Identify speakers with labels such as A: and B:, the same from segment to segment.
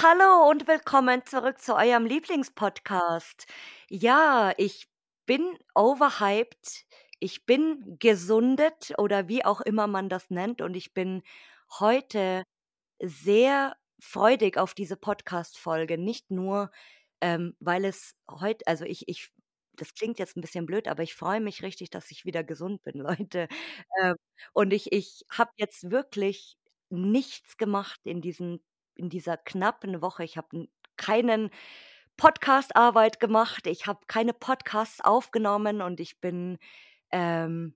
A: Hallo und willkommen zurück zu eurem Lieblingspodcast. Ja, ich bin overhyped, ich bin gesundet oder wie auch immer man das nennt und ich bin heute sehr freudig auf diese Podcast-Folge. Nicht nur, ähm, weil es heut also ich ich das klingt jetzt 'n bisschen blöd, aber ich freue mich richtig, dass ich wieder gesund bin, Leute. Ähm, und ich ich habe jetzt wirklich nichts gemacht in diesen in dieser knappen Woche. Ich habe keinen Podcast-Arbeit gemacht, ich habe keine Podcasts aufgenommen und ich bin, ähm,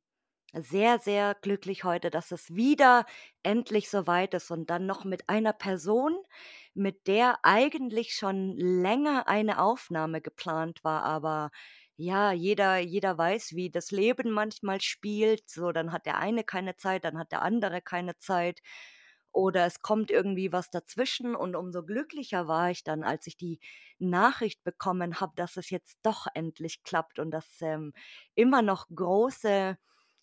A: sehr, sehr glücklich heute, dass es wieder endlich so weit ist und dann noch mit einer Person, mit der eigentlich schon länger eine Aufnahme geplant war, aber ja, jeder jeder weiß, wie das Leben manchmal spielt. So, dann hat der eine keine Zeit, dann hat der andere keine Zeit oder es kommt irgendwie was dazwischen und umso glücklicher war ich dann, als ich die Nachricht bekommen habe, dass es jetzt doch endlich klappt und dass, ähm, immer noch große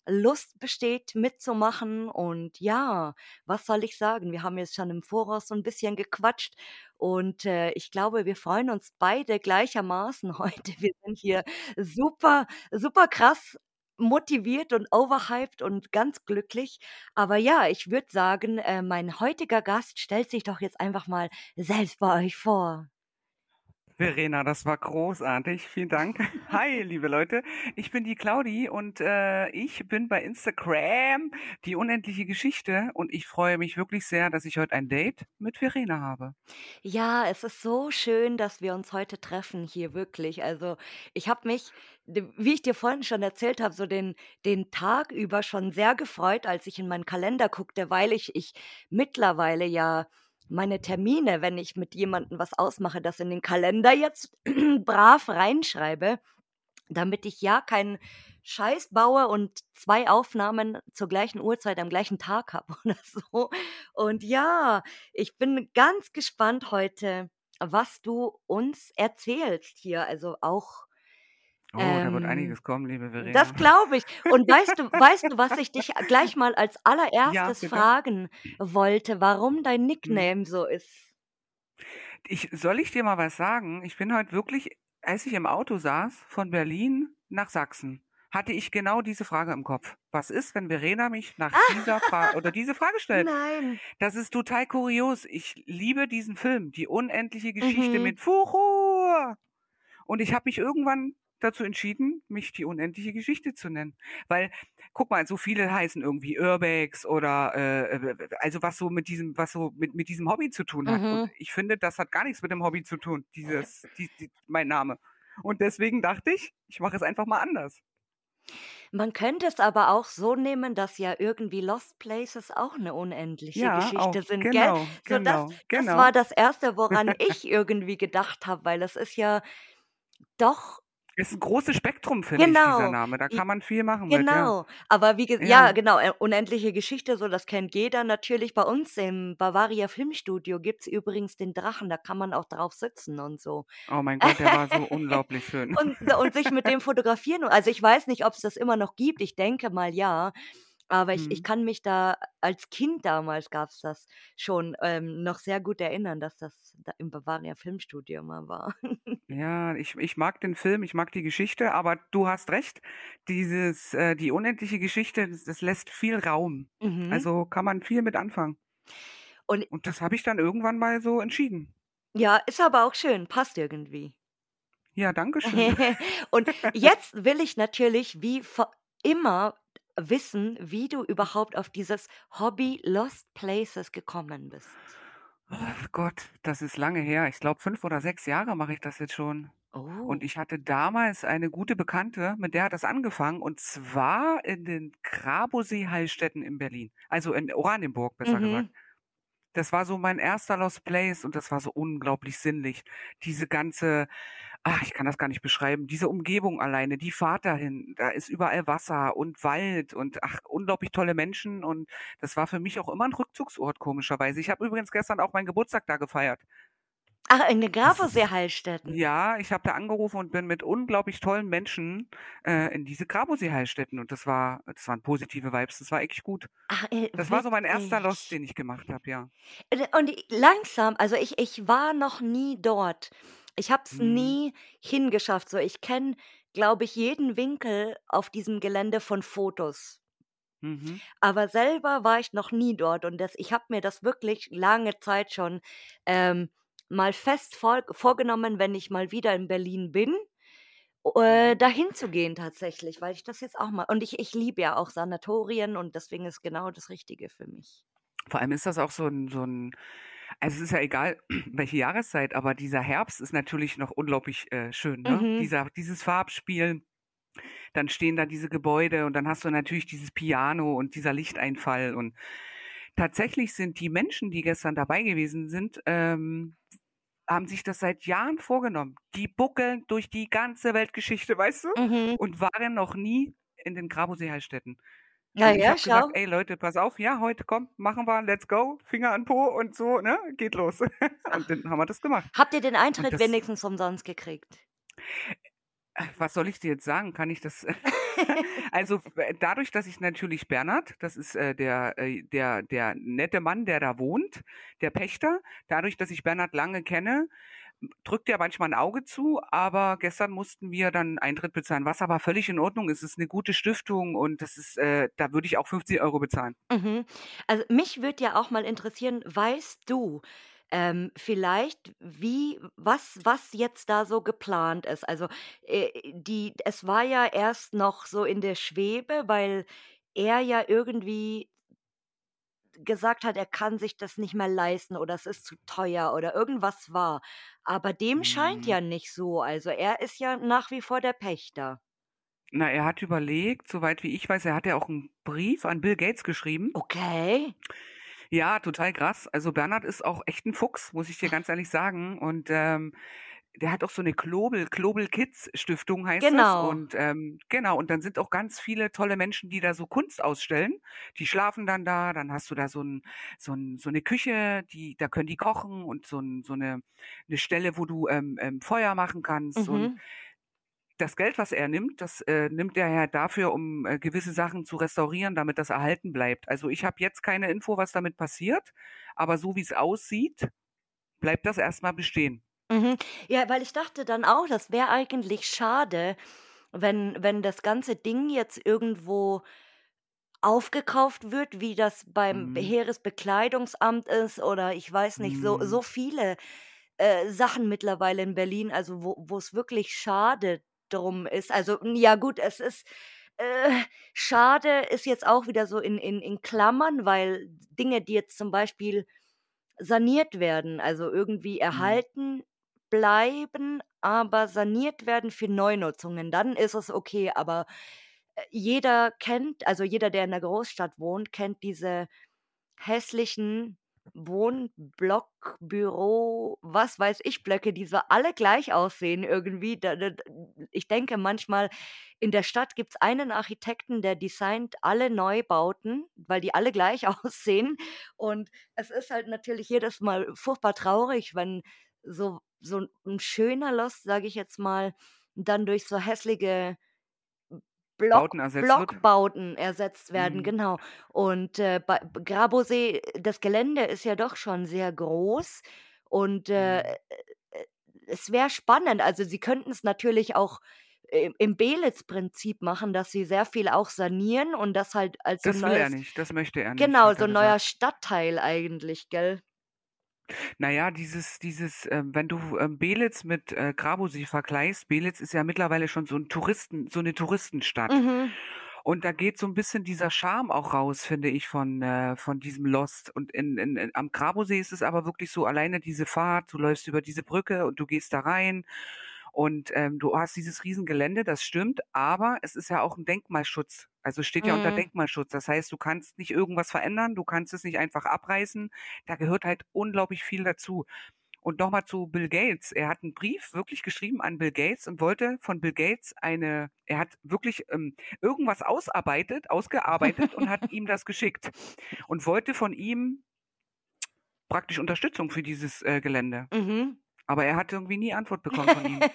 A: Lust besteht, mitzumachen und ja, was soll ich sagen? Wir haben jetzt schon im Voraus so 'n bisschen gequatscht und, äh, ich glaube, wir freuen uns beide gleichermaßen heute. Wir sind hier super super krass motiviert und overhyped und ganz glücklich. Aber ja, ich würde sagen, äh, mein heutiger Gast stellt sich doch jetzt einfach mal selbst bei euch vor.
B: Verena, das war großartig. Vielen Dank. Hi, liebe Leute. Ich bin die Claudi und, äh, ich bin bei Instagram die unendliche Geschichte und ich freue mich wirklich sehr, dass ich heute ein Date mit Verena habe.
A: Ja, es ist so schön, dass wir uns heute treffen hier, wirklich. Also, ich habe mich, wie ich dir vorhin schon erzählt habe, so den den Tag über schon sehr gefreut, als ich in meinen Kalender guckte, weil ich ich mittlerweile ja meine Termine, wenn ich mit jemandem was ausmache, das in den Kalender jetzt brav reinschreibe, damit ich ja keinen Scheiß baue und 2 Aufnahmen zur gleichen Uhrzeit am gleichen Tag habe oder so. Und ja, ich bin ganz gespannt heute, was du uns erzählst hier. Also auch
B: Oh, da wird
A: ähm,
B: einiges kommen, liebe
A: das
B: Verena.
A: glaube ich. Und weißt du weißt du, was ich dich gleich mal als
B: Ja,
A: Allererstes
B: bitte.
A: fragen wollte, warum dein
B: Mhm.
A: Nickname so ist?
B: Ich soll ich dir mal was sagen? Ich bin heute wirklich als ich im Auto saß von Berlin nach Sachsen, hatte ich genau diese Frage im Kopf. Was ist, wenn Verena mich nach dieser Fra oder diese Frage stellt?
A: Nein.
B: Das ist total kurios. Ich liebe diesen Film, Die unendliche Geschichte
A: Mhm.
B: mit Fuchur. Und ich habe mich irgendwann dazu entschieden, mich Die unendliche Geschichte zu nennen. Weil, guck mal, so viele heißen irgendwie Urbex oder, äh, also was so mit diesem was so mit mit diesem Hobby zu tun hat. Und
A: Mhm.
B: ich finde, das hat gar nichts mit dem Hobby zu tun, dieses die die mein Name. Und deswegen dachte ich, ich mache es einfach mal anders.
A: Man könnte es aber auch so nehmen, dass ja irgendwie Lost Places auch 'ne unendliche
B: Ja,
A: Geschichte
B: auch.
A: sind, gell?
B: Genau,
A: So das
B: genau,
A: das
B: genau.
A: war das Erste, woran ich irgendwie gedacht habe, weil das ist ja doch
B: Ist 'n großes Spektrum, finde ich, dieser
A: Genau.
B: Name. Da kann man viel machen mit, ja.
A: genau. Aber wie ge ja,
B: Ja.
A: genau, äh, unendliche Geschichte, so das kennt jeder natürlich. Bei uns im Bavaria Filmstudio gibt's übrigens den Drachen, da kann man auch drauf sitzen und so.
B: Oh mein Gott, der war so unglaublich schön.
A: Und und sich mit dem fotografieren also, ich weiß nicht, ob's das immer noch gibt, ich denke mal ja, aber ich ich
B: Mhm.
A: kann mich da als Kind damals gab's das schon, ähm, noch sehr gut erinnern, dass das da im Bavaria Filmstudio mal war.
B: Ja, ich ich mag den Film, ich mag die Geschichte, aber du hast recht, dieses äh, die unendliche Geschichte, das das lässt viel Raum.
A: Mhm.
B: Also, kann man viel mit anfangen.
A: Und
B: Und das habe ich dann irgendwann mal so entschieden.
A: Ja, ist aber auch schön, passt irgendwie.
B: Ja, danke schön.
A: Und jetzt will ich natürlich wie immer wissen, wie du überhaupt auf dieses Hobby Lost Places gekommen bist.
B: Ach Gott, das ist lange her. Ich glaube, 5 oder 6 Jahre mache ich das jetzt schon. Und
A: Oh.
B: ich hatte damals eine gute Bekannte, mit der hat das angefangen und zwar in den Grabowsee-Heilstätten in Berlin, also in Oranienburg, besser gesagt.
A: Mhm.
B: Das war so mein erster Lost Place und das war so unglaublich sinnlich. Diese ganze ach, ich kann das gar nicht beschreiben, diese Umgebung alleine, die Fahrt dahin, da ist überall Wasser und Wald und ach, unglaublich tolle Menschen und das war für mich auch immer 'n Rückzugsort komischerweise. Ich habe übrigens gestern auch meinen Geburtstag da gefeiert.
A: Ach, in den
B: Das
A: Grabensee-Heilstätten?
B: Ja, ich habe da angerufen und bin mit unglaublich tollen Menschen, äh, in diese Grabensee-Heilstätten und das war das waren positive Vibes, das war echt gut.
A: Ach, äh,
B: Das war so mein 1. Lost, den ich gemacht habe, ja.
A: Äh, und langsam also, ich ich war noch nie dort. Ich habe es
B: Mhm.
A: nie hingeschafft. So, ich kenne, glaube ich, jeden Winkel auf diesem Gelände von Fotos.
B: Mhm.
A: Aber selber war ich noch nie dort und das ich habe mir das wirklich lange Zeit schon, ähm, mal fest vor vorgenommen, wenn ich mal wieder in Berlin bin, äh,
B: Mhm.
A: dahin zu gehen tatsächlich, weil ich das jetzt auch mal und ich ich liebe ja auch Sanatorien und deswegen ist genau das Richtige für mich.
B: Vor allem ist das auch so 'n so 'n also, es ist ja egal, welche Jahreszeit, aber dieser Herbst ist natürlich noch unglaublich, äh, schön, ne?
A: Mhm.
B: Dieser dieses Farbspiel, dann stehen da diese Gebäude und dann hast du natürlich dieses Piano und dieser Lichteinfall und tatsächlich sind die Menschen, die gestern dabei gewesen sind, ähm, haben sich das seit Jahren vorgenommen. Die buckeln durch die ganze Weltgeschichte, weißt du,
A: Mhm.
B: und waren noch nie in den Grabensee-Heilstätten.
A: Na
B: Und ich
A: ja,
B: habe gesagt:
A: schau.
B: „Ey Leute, pass auf, ja, heute komm, machen wir, let's go, Finger an Po und so, ne, geht los.“ Und
A: Ach.
B: dann haben wir das gemacht.
A: Habt ihr den Eintritt
B: das
A: wenigstens umsonst gekriegt?
B: Äh, was soll ich dir jetzt sagen? Kann ich das also, dadurch, dass ich natürlich Bernhard, das ist, äh, der äh, der der nette Mann, der da wohnt, der Pächter dadurch, dass ich Bernhard lange kenne, drückt er manchmal 'n Auge zu, aber gestern mussten wir dann Eintritt bezahlen, was aber völlig in Ordnung ist. Es ist 'ne gute Stiftung und das ist äh, da würde ich auch 50 € bezahlen.
A: Mhm. Also, mich würde ja auch mal interessieren, weißt du, ähm, vielleicht, wie was was jetzt da so geplant ist? Also, äh, die es war ja erst noch so in der Schwebe, weil er ja irgendwie gesagt hat, er kann sich das nicht mehr leisten oder es ist zu teuer oder irgendwas war. Aber dem scheint
B: Mhm.
A: ja nicht so. Also, er ist ja nach wie vor der Pächter.
B: Na, er hat überlegt, soweit wie ich weiß er hat ja auch 'n Brief an Bill Gates geschrieben.
A: Okay.
B: Ja, total krass. Also, Bernhard ist auch echt 'n Fuchs, muss ich dir ganz ehrlich sagen. Und, ähm, der hat auch so 'ne Global Global Kids Stiftung heißt.
A: Genau.
B: Und, ähm genau, und dann sind auch ganz viele tolle Menschen, die da so Kunst ausstellen. Die schlafen dann da, dann hast du da so 'n so 'n so 'ne Küche, die da können die kochen und so 'n so 'ne 'ne Stelle, wo du, ähm, ähm, Feuer machen kannst. Und
A: Mhm.
B: das Geld, was er nimmt, das, äh, nimmt er ja dafür, um, äh, gewisse Sachen zu restaurieren, damit das erhalten bleibt. Also, ich habe jetzt keine Info, was damit passiert, aber so wie's aussieht, bleibt das erst mal bestehen.
A: Mhm. Ja, weil ich dachte dann auch, das wäre eigentlich schade, wenn wenn das ganze Ding jetzt irgendwo aufgekauft wird, wie das beim
B: Mhm.
A: Heeresbekleidungsamt ist oder ich weiß nicht, so
B: Mhm.
A: so viele, äh, Sachen mittlerweile in Berlin, also, wo wo's wirklich schade drum ist. Also, ja gut, es ist äh, schade ist jetzt auch wieder so in in in Klammern, weil Dinge, die jetzt zum Beispiel saniert werden, also, irgendwie
B: Mhm.
A: erhalten bleiben, aber saniert werden für Neunutzungen, dann ist es okay. Aber, äh, jeder kennt also, jeder, der in 'ner Großstadt wohnt, kennt diese hässlichen Wohnblock, Büro, was weiß ich, Blöcke, die so alle gleich aussehen irgendwie. Ich denke manchmal, in der Stadt gibt's einen Architekten, der designt alle Neubauten, weil die alle gleich aussehen. Und es ist halt natürlich jedes Mal furchtbar traurig, wenn so so 'n 'n schöner Lost, sage ich jetzt mal, dann durch so hässliche Block
B: Bauten ersetzt wird?
A: Blockbauten ersetzt werden,
B: Mhm.
A: genau. Und, äh, bei Grabowsee das Gelände ist ja doch schon sehr groß und, äh,
B: Mhm.
A: äh, es wäre spannend. Also, sie könnten's natürlich auch im Beelitz-Prinzip machen, dass sie sehr viel auch sanieren und das halt als
B: Das will er
A: neues
B: nicht, das möchte er nicht,
A: genau, so
B: er
A: 'n neuer. Stadtteil eigentlich, gell?
B: Na ja, dieses dieses, ähm wenn du, ähm, Beelitz mit, äh, Grabowsee vergleichst Beelitz ist ja mittlerweile schon so 'n Touristen so 'ne Touristenstadt.
A: Mhm.
B: Und da geht so 'n bisschen dieser Charme auch raus, finde ich, von äh, von diesem Lost. Und in in in am Grabowsee ist es aber wirklich so alleine diese Fahrt, du läufst über diese Brücke und du gehst da rein und, ähm, du hast dieses Riesengelände, das stimmt, aber es ist ja auch 'n Denkmalschutz. Also, steht ja unter
A: Mhm.
B: Denkmalschutz. Das heißt, du kannst nicht irgendwas verändern, du kannst es nicht einfach abreißen. Da gehört halt unglaublich viel dazu. Und noch mal zu Bill Gates. Er hat 'n Brief wirklich geschrieben an Bill Gates und wollte von Bill Gates eine er hat wirklich, ähm, irgendwas ausarbeitet ausgearbeitet und hat ihm das geschickt und wollte von ihm praktisch Unterstützung für dieses, äh, Gelände.
A: Mhm.
B: Aber er hat irgendwie nie Antwort bekommen von ihm.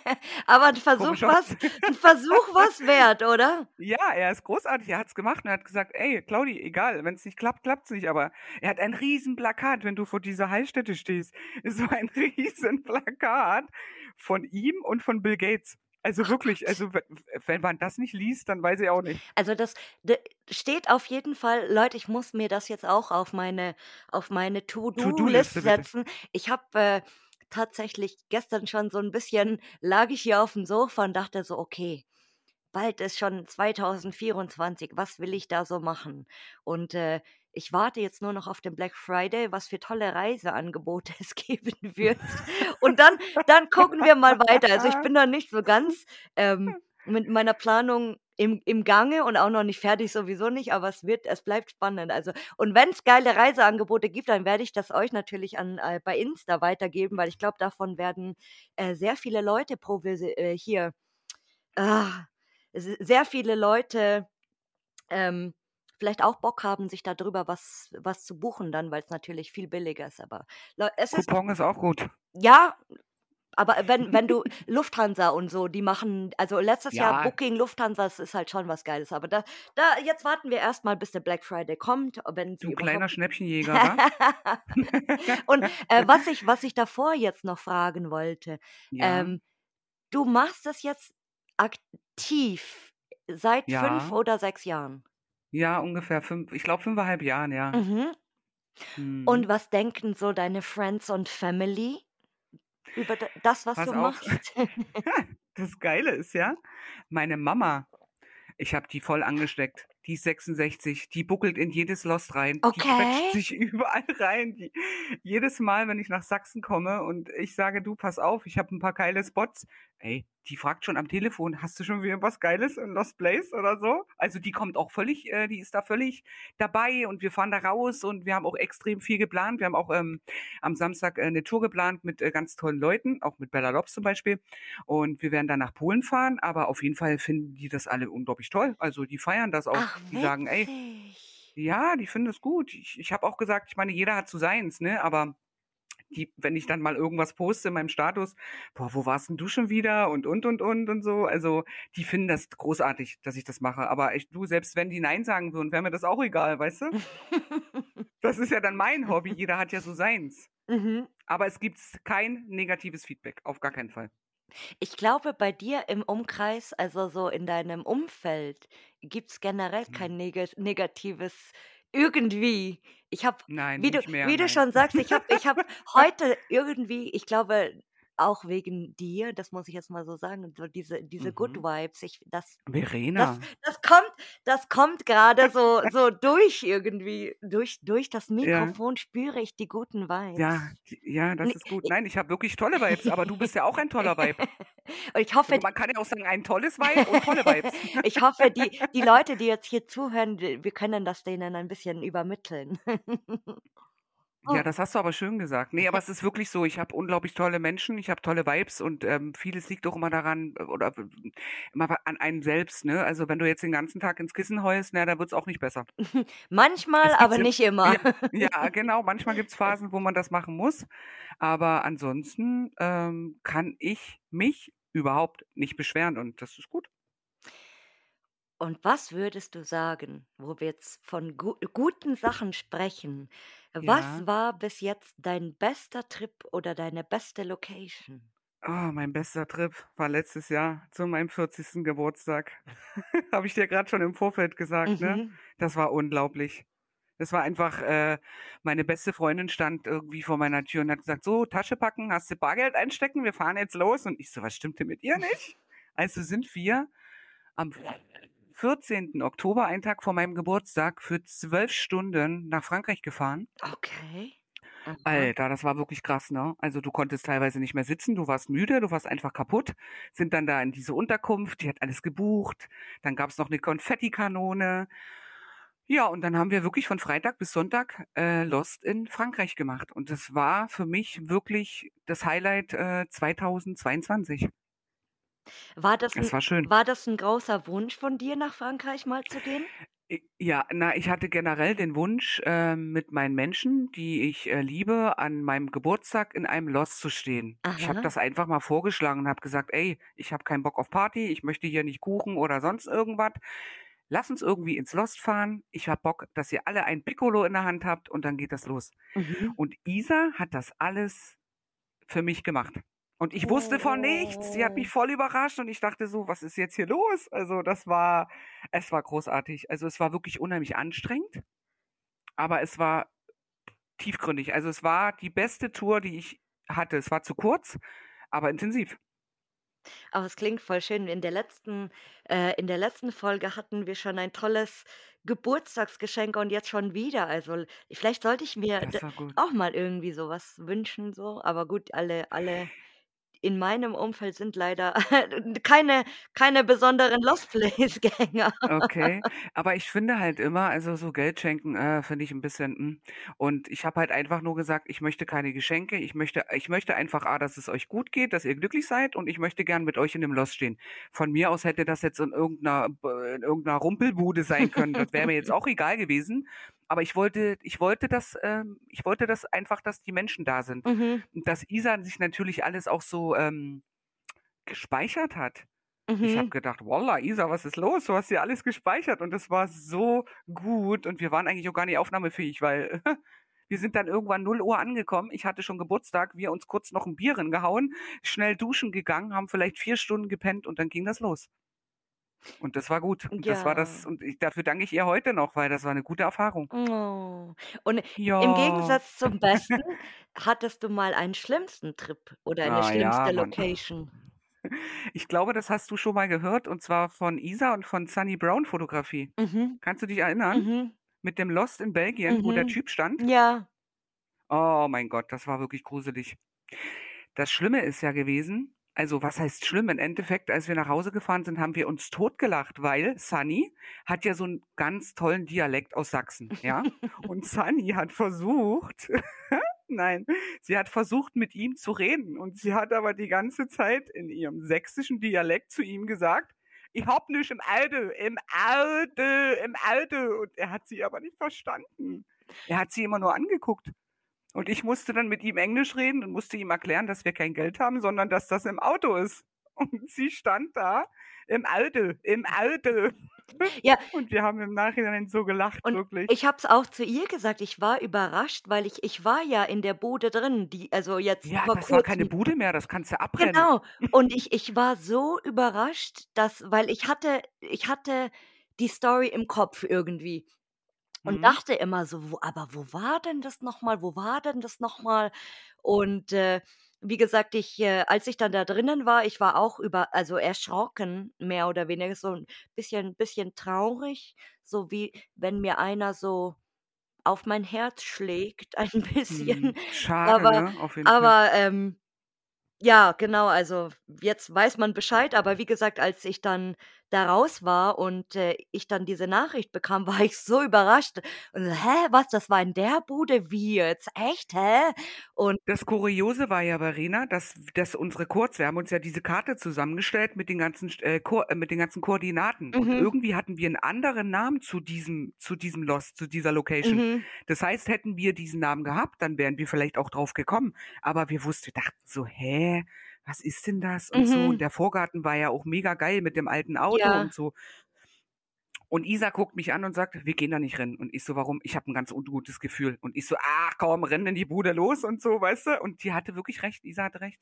A: Aber ein Versuch was 'n Versuch war's wert, oder?
B: Ja, er ist großartig. Er hat's gemacht und er hat gesagt: „Ey, Claudi, egal, wenn's nicht klappt, klappt's nicht.“ Aber er hat ein Riesenplakat, wenn du vor dieser Heilstätte stehst, ist so ein Riesenplakat von ihm und von Bill Gates. Also wirklich, also we wenn man das nicht liest, dann weiß ich auch nicht.
A: Also, das steht auf jeden Fall Leute, ich muss mir das jetzt auch auf meine auf meine To-do-List setzen. Ich habe, äh, tatsächlich gestern schon so 'n bisschen lag ich hier aufm Sofa und dachte so: „Okay, bald ist schon 2024. Was will ich da so machen?“ Und, äh, ich warte jetzt nur noch auf den Black Friday, was für tolle Reiseangebote es geben wird. Und dann dann gucken wir mal weiter. Also, ich bin noch nicht so ganz, ähm, mit meiner Planung im im Gange und auch noch nicht fertig sowieso nicht, aber es wird es bleibt spannend. Also und wenn's geile Reiseangebote gibt, dann werde ich das euch natürlich an äh, bei Insta weitergeben, weil ich glaube, davon werden, äh, sehr viele Leute provisi äh, hier, ah, sehr viele Leute, ähm, vielleicht auch Bock haben, sich da drüber was was zu buchen dann, weil's natürlich viel billiger ist, aber es ist
B: Coupon ist auch gut.
A: Ja, aber wenn wenn du Lufthansa und so, die machen also, letztes Jahr
B: Ja.
A: Booking Lufthansa, das ist halt schon was Geiles. Aber da da jetzt warten wir erst mal, bis der Black Friday kommt, wenn
B: Du kleiner Schnäppchenjäger?
A: Und, äh, was ich was ich davor jetzt noch fragen wollte,
B: Ja.
A: ähm, du machst das jetzt aktiv seit 5
B: Ja.
A: oder 6 Jahren?
B: Ja, ungefähr 5 ich glaube 5,5 Jahren, ja.
A: Mhm.
B: Mhm.
A: Und was denken so deine Friends und Family über das, was
B: Pass
A: du
B: auf.
A: machst?
B: Das Geile ist ja, meine Mama ich habe die voll angesteckt. Die ist 66, die buckelt in jedes Lost rein. Die quetscht
A: Okay.
B: sich überall rein. Die jedes Mal, wenn ich nach Sachsen komme und ich sage: „Du, pass auf, ich habe 'n paar geile Spots.“ Ey, die fragt schon am Telefon: „Hast du schon wieder was Geiles in Lost Place oder so?“ Also, die kommt auch völlig äh, die ist da völlig dabei und wir fahren da raus und wir haben auch extrem viel geplant. Wir haben auch, ähm, am Samstag, äh, 'ne Tour geplant mit, äh, ganz tollen Leuten, auch mit Bella Lobs zum Beispiel. Und wir werden dann nach Polen fahren, aber auf jeden Fall finden die das alle unglaublich toll. Also, die feiern das auch.
A: Ach,
B: Die sagen: „Ey“
A: witzig.
B: ja, die finden das gut. Ich ich habe auch gesagt ich meine, jeder hat so seins, ne? Aber die wenn ich dann mal irgendwas poste in meinem Status: „Boah, wo warst 'n du schon wieder?“ und, und, und, und und so. Also, die finden das großartig, dass ich das mache. Aber ich du, selbst wenn die nein sagen würden, wäre mir das auch egal, weißt du? Das ist ja dann mein Hobby. Jeder hat ja so seins.
A: Mhm.
B: Aber es gibt kein negatives Feedback, auf gar keinen Fall.
A: Ich glaube, bei dir im Umkreis, also so in deinem Umfeld, gibt's generell
B: Mhm.
A: kein neges negatives irgendwie. Ich habe wie du wie du schon sagst, ich habe ich habe heute irgendwie ich glaube, auch wegen dir, das muss ich jetzt mal so sagen, so diese diese Good
B: Mhm.
A: Vibes, ich das das
B: Verena.
A: das kommt das kommt grade so so durch irgendwie. Durch durch das
B: Ja.
A: Mikrofon spüre ich die guten
B: Ja,
A: Vibes.
B: die ja, das ist gut. Nein, ich habe wirklich tolle Vibes, aber du bist ja auch ein toller Vibe.
A: Und ich hoffe
B: Also, man kann ja auch sagen, ein tolles Vibe und tolle Vibes.
A: ich hoffe, die die Leute, die jetzt hier zuhören, wir können das denen ein bisschen übermitteln.
B: Ja,
A: Oh.
B: das hast du aber schön gesagt. Ne, aber es ist wirklich so, ich habe unglaublich tolle Menschen, ich habe tolle Vibes und, ähm, vieles liegt auch immer daran äh, oder immer an einem selbst, ne? Also, wenn du jetzt den ganzen Tag ins Kissen heulst, na, dann wird's auch nicht besser.
A: Manchmal,
B: Es gibt
A: aber nicht immer.
B: ja, ja, genau, manchmal gibt's Phasen, wo man das machen muss. Aber ansonsten, ähm, kann ich mich überhaupt nicht beschweren und das ist gut.
A: Und was würdest du sagen, wo wir jetzt von gu guten Sachen sprechen, was
B: Ja.
A: war bis jetzt dein bester Trip oder deine beste Location?
B: Oh, mein bester Trip war letztes Jahr zu meinem 40. Geburtstag. Habe ich dir grad schon im Vorfeld gesagt, ne?
A: Mhm.
B: Das war unglaublich. Das war einfach äh, meine beste Freundin stand irgendwie vor meiner Tür und hat gesagt: „So, Tasche packen, hast du Bargeld einstecken? Wir fahren jetzt los.“ Und ich so: „Was stimmt denn mit ihr nicht?“ Also, sind wir am 14. Oktober, einen Tag vor meinem Geburtstag, für 12 Stunden nach Frankreich gefahren.
A: Okay. Aha.
B: Alter, das war wirklich krass, ne? Also, du konntest teilweise nicht mehr sitzen, du warst müde, du warst einfach kaputt. Sind dann da in diese Unterkunft, die hat alles gebucht. Dann gab's noch 'ne Konfettikanone. Ja, und dann haben wir wirklich von Freitag bis Sonntag, äh, Lost in Frankreich gemacht. Und das war für mich wirklich das Highlight, äh, 2022.
A: War das 'n
B: Das war schön.
A: war das 'n großer Wunsch von dir, nach Frankreich mal zu gehen?
B: Ja, na, ich hatte generell den Wunsch, ähm, mit meinen Menschen, die ich, äh, liebe, an meinem Geburtstag in einem Lost zu stehen. Ich habe
A: Aha.
B: das einfach mal vorgeschlagen und habe gesagt: „Ey, ich habe keinen Bock auf Party, ich möchte hier nicht Kuchen oder sonst irgendwas. Lass uns irgendwie ins Lost fahren. Ich habe Bock, dass ihr alle ein Piccolo in der Hand habt und dann geht das los.“
A: Mhm.
B: Und Isa hat das alles für mich gemacht. Und ich wusste von nichts. Sie hat mich
A: Oh.
B: voll überrascht und ich dachte so: „Was ist jetzt hier los?“ Also, das war es war großartig. Also, es war wirklich unheimlich anstrengend, aber es war tiefgründig. Also, es war die beste Tour, die ich hatte. Es war zu kurz, aber intensiv.
A: Aber es klingt voll schön. In der letzten äh, in der letzten Folge hatten wir schon ein tolles Geburtstagsgeschenk und jetzt schon wieder. Also, vielleicht sollte ich mir auch mal irgendwie so was wünschen so, aber gut, alle alle in meinem Umfeld sind leider keine keine besonderen Lost Place Gänger.
B: Okay, aber ich finde halt immer also, so Geld schenken, äh, finde ich 'n bisschen, hm. Und ich habe halt einfach nur gesagt: „Ich möchte keine Geschenke. Ich möchte ich möchte einfach A, dass es euch gut geht, dass ihr glücklich seid und ich möchte gern mit euch in dem Lost stehen.“ Von mir aus hätte das jetzt in irgend 'ner b in irgend 'ner Rumpelbude sein können. Das wäre mir jetzt auch egal gewesen. Aber ich wollte ich wollte das ähm, ich wollte das einfach, dass die Menschen da sind.
A: Mhm.
B: Und dass Isa sich natürlich alles auch so, ähm, gespeichert hat. Ich habe
A: Mhm.
B: gedacht: „Wallah, Isa, was ist los? Du hast hier alles gespeichert.“ Und das war so gut und wir waren eigentlich auch gar nicht aufnahmefähig, weil wir sind dann irgendwann 0:00 angekommen. Ich hatte schon Geburtstag, wir uns kurz noch 'n Bier reingehauen, schnell duschen gegangen, haben vielleicht 4 Stunden gepennt und dann ging das los. Und das war gut. Und das war das
A: Ja.
B: und ich dafür danke ich ihr heute noch, weil das war 'ne gute Erfahrung.
A: Oh. Und im
B: Ja.
A: Gegensatz zum Besten, hattest du mal einen schlimmsten Trip oder eine
B: Ah ja,
A: schlimmste
B: Mann.
A: Location?
B: Ich glaube, das hast du schon mal gehört und zwar von Isa und von Sunny Brown Fotografie.
A: Mhm.
B: Kannst du dich erinnern?
A: Mhm.
B: Mit dem Lost in Belgien, wo der
A: Mhm.
B: Typ stand?
A: Ja.
B: Oh mein Gott, das war wirklich gruselig. Das Schlimme ist ja gewesen also, was heißt schlimm? Im Endeffekt, als wir nach Hause gefahren sind, haben wir uns totgelacht, weil Sunny hat ja so 'n ganz tollen Dialekt aus Sachsen, ja? Und Sunny hat versucht nein, sie hat versucht, mit ihm zu reden und sie hat aber die ganze Zeit in ihrem sächsischen Dialekt zu ihm gesagt: „Ich habe nicht im Auto, im Auto, im Auto.“ Und er hat sie aber nicht verstanden. Er hat sie immer nur angeguckt. Und ich musste dann mit ihm Englisch reden und musste ihm erklären, dass wir kein Geld haben, sondern dass das im Auto ist. Und sie stand da: „Im Auto, im Auto.“
A: Ja.
B: Und wir haben im Nachhinein so gelacht,
A: Und
B: wirklich.
A: ich habe es auch zu ihr gesagt. Ich war überrascht, weil ich ich war ja in der Bude drin, die also, jetzt
B: Ja, das war keine
A: Kurzem.
B: Bude mehr, das kannst du abbrennen.
A: Genau. Und ich ich war so überrascht, dass weil ich hatte ich hatte die Story im Kopf irgendwie und
B: Mhm.
A: dachte immer so: „Wo aber wo war denn das noch mal? Wo war denn das noch mal?“ Und, äh, wie gesagt, ich äh, als ich dann da drinnen war, ich war auch über also, erschrocken, mehr oder weniger, so 'n bisschen bisschen traurig, so wie wenn mir einer so auf mein Herz schlägt ein bisschen.
B: Mhm. Schade,
A: Aber
B: ne? Auf jeden Fall.
A: aber, ähm, ja, genau, also, jetzt weiß man Bescheid, aber wie gesagt, als ich dann da raus war und, äh, ich dann diese Nachricht bekam, war ich so überrascht und so: „Hä, was, das war in der Bude? Wie jetzt? Echt? Hä?“ Und
B: Das Kuriose war ja, Verena, dass dass unsere Coords wir haben uns ja diese Karte zusammengestellt mit den ganzen äh, Ko äh, mit den ganzen Koordinaten und
A: Mhm.
B: irgendwie hatten wir 'n anderen Namen zu diesem zu diesem Lost, zu dieser Location.
A: Mhm.
B: Das heißt, hätten wir diesen Namen gehabt, dann wären wir vielleicht auch drauf gekommen. Aber wir wussten wir dachten so: „Hä, was ist denn das?“ und so. Und
A: Mhm.
B: der Vorgarten war ja auch mega geil mit dem alten Auto
A: Ja.
B: und so. Und Isa guckt mich an und sagt: „Wir gehen da nicht rein.“ Und ich so: „Warum?“ „Ich habe 'n ganz ungutes Gefühl.“ Und ich so: „Ach komm, renn in die Bude los“ und so, weißt du? Und die hatte wirklich recht. Isa hatte recht.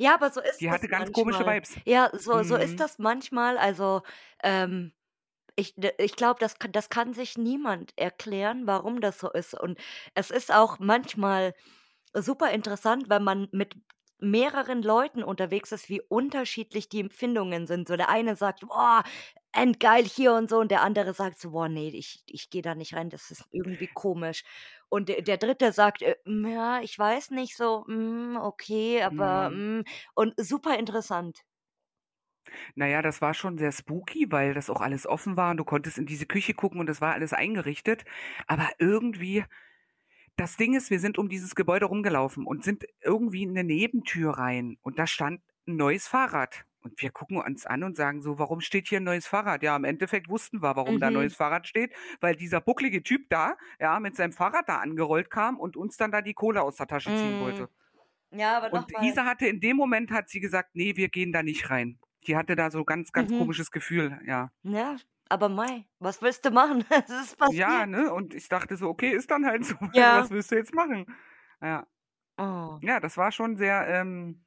A: Ja, aber so ist
B: Die
A: das
B: hatte ganz komische
A: manchmal.
B: Vibes.
A: Ja, so so ist
B: Mhm.
A: das manchmal. Also, ähm, ich ich glaube, das kann das kann sich niemand erklären, warum das so ist. Und es ist auch manchmal super interessant, wenn man mit mehreren Leuten unterwegs ist, wie unterschiedlich die Empfindungen sind. So der eine sagt: „Boah, endgeil hier“ und so und der andere sagt so: „Boah, ne, ich ich gehe da nicht rein, das ist irgendwie komisch.“ Und der der Dritte sagt: „Äh, hm, ja, ich weiß nicht so, hm, okay, aber,
B: Mhm.
A: hm“ und super interessant.
B: Na ja, das war schon sehr spooky, weil das auch alles offen war und du konntest in diese Küche gucken und es war alles eingerichtet. Aber irgendwie das Ding ist, wir sind um dieses Gebäude rumgelaufen und sind irgendwie in 'ne Nebentür rein und da stand 'n neues Fahrrad. Und wir gucken uns an und sagen so: „Warum steht hier 'n neues Fahrrad?“ Ja, im Endeffekt wussten wir, warum da 'n
A: Mhm.
B: neues Fahrrad steht, weil dieser bucklige Typ da, ja, mit seinem Fahrrad da angerollt kam und uns dann da die Kohle aus der Tasche ziehen
A: Mhm.
B: wollte.
A: Ja, aber
B: Und Isa hatte in dem Moment hat sie gesagt: „Ne, wir gehen da nicht rein.“ Die hatte da so ganz, ganz
A: Mhm.
B: komisches Gefühl, ja.
A: Ja, aber mei, was willst du machen? Es ist
B: Ja,
A: passiert.
B: ne? Und ich dachte so: „Okay, ist dann halt so.
A: Ja.
B: Was willst du jetzt machen?“ Ja.
A: Oh.
B: Ja, das war schon sehr, ähm,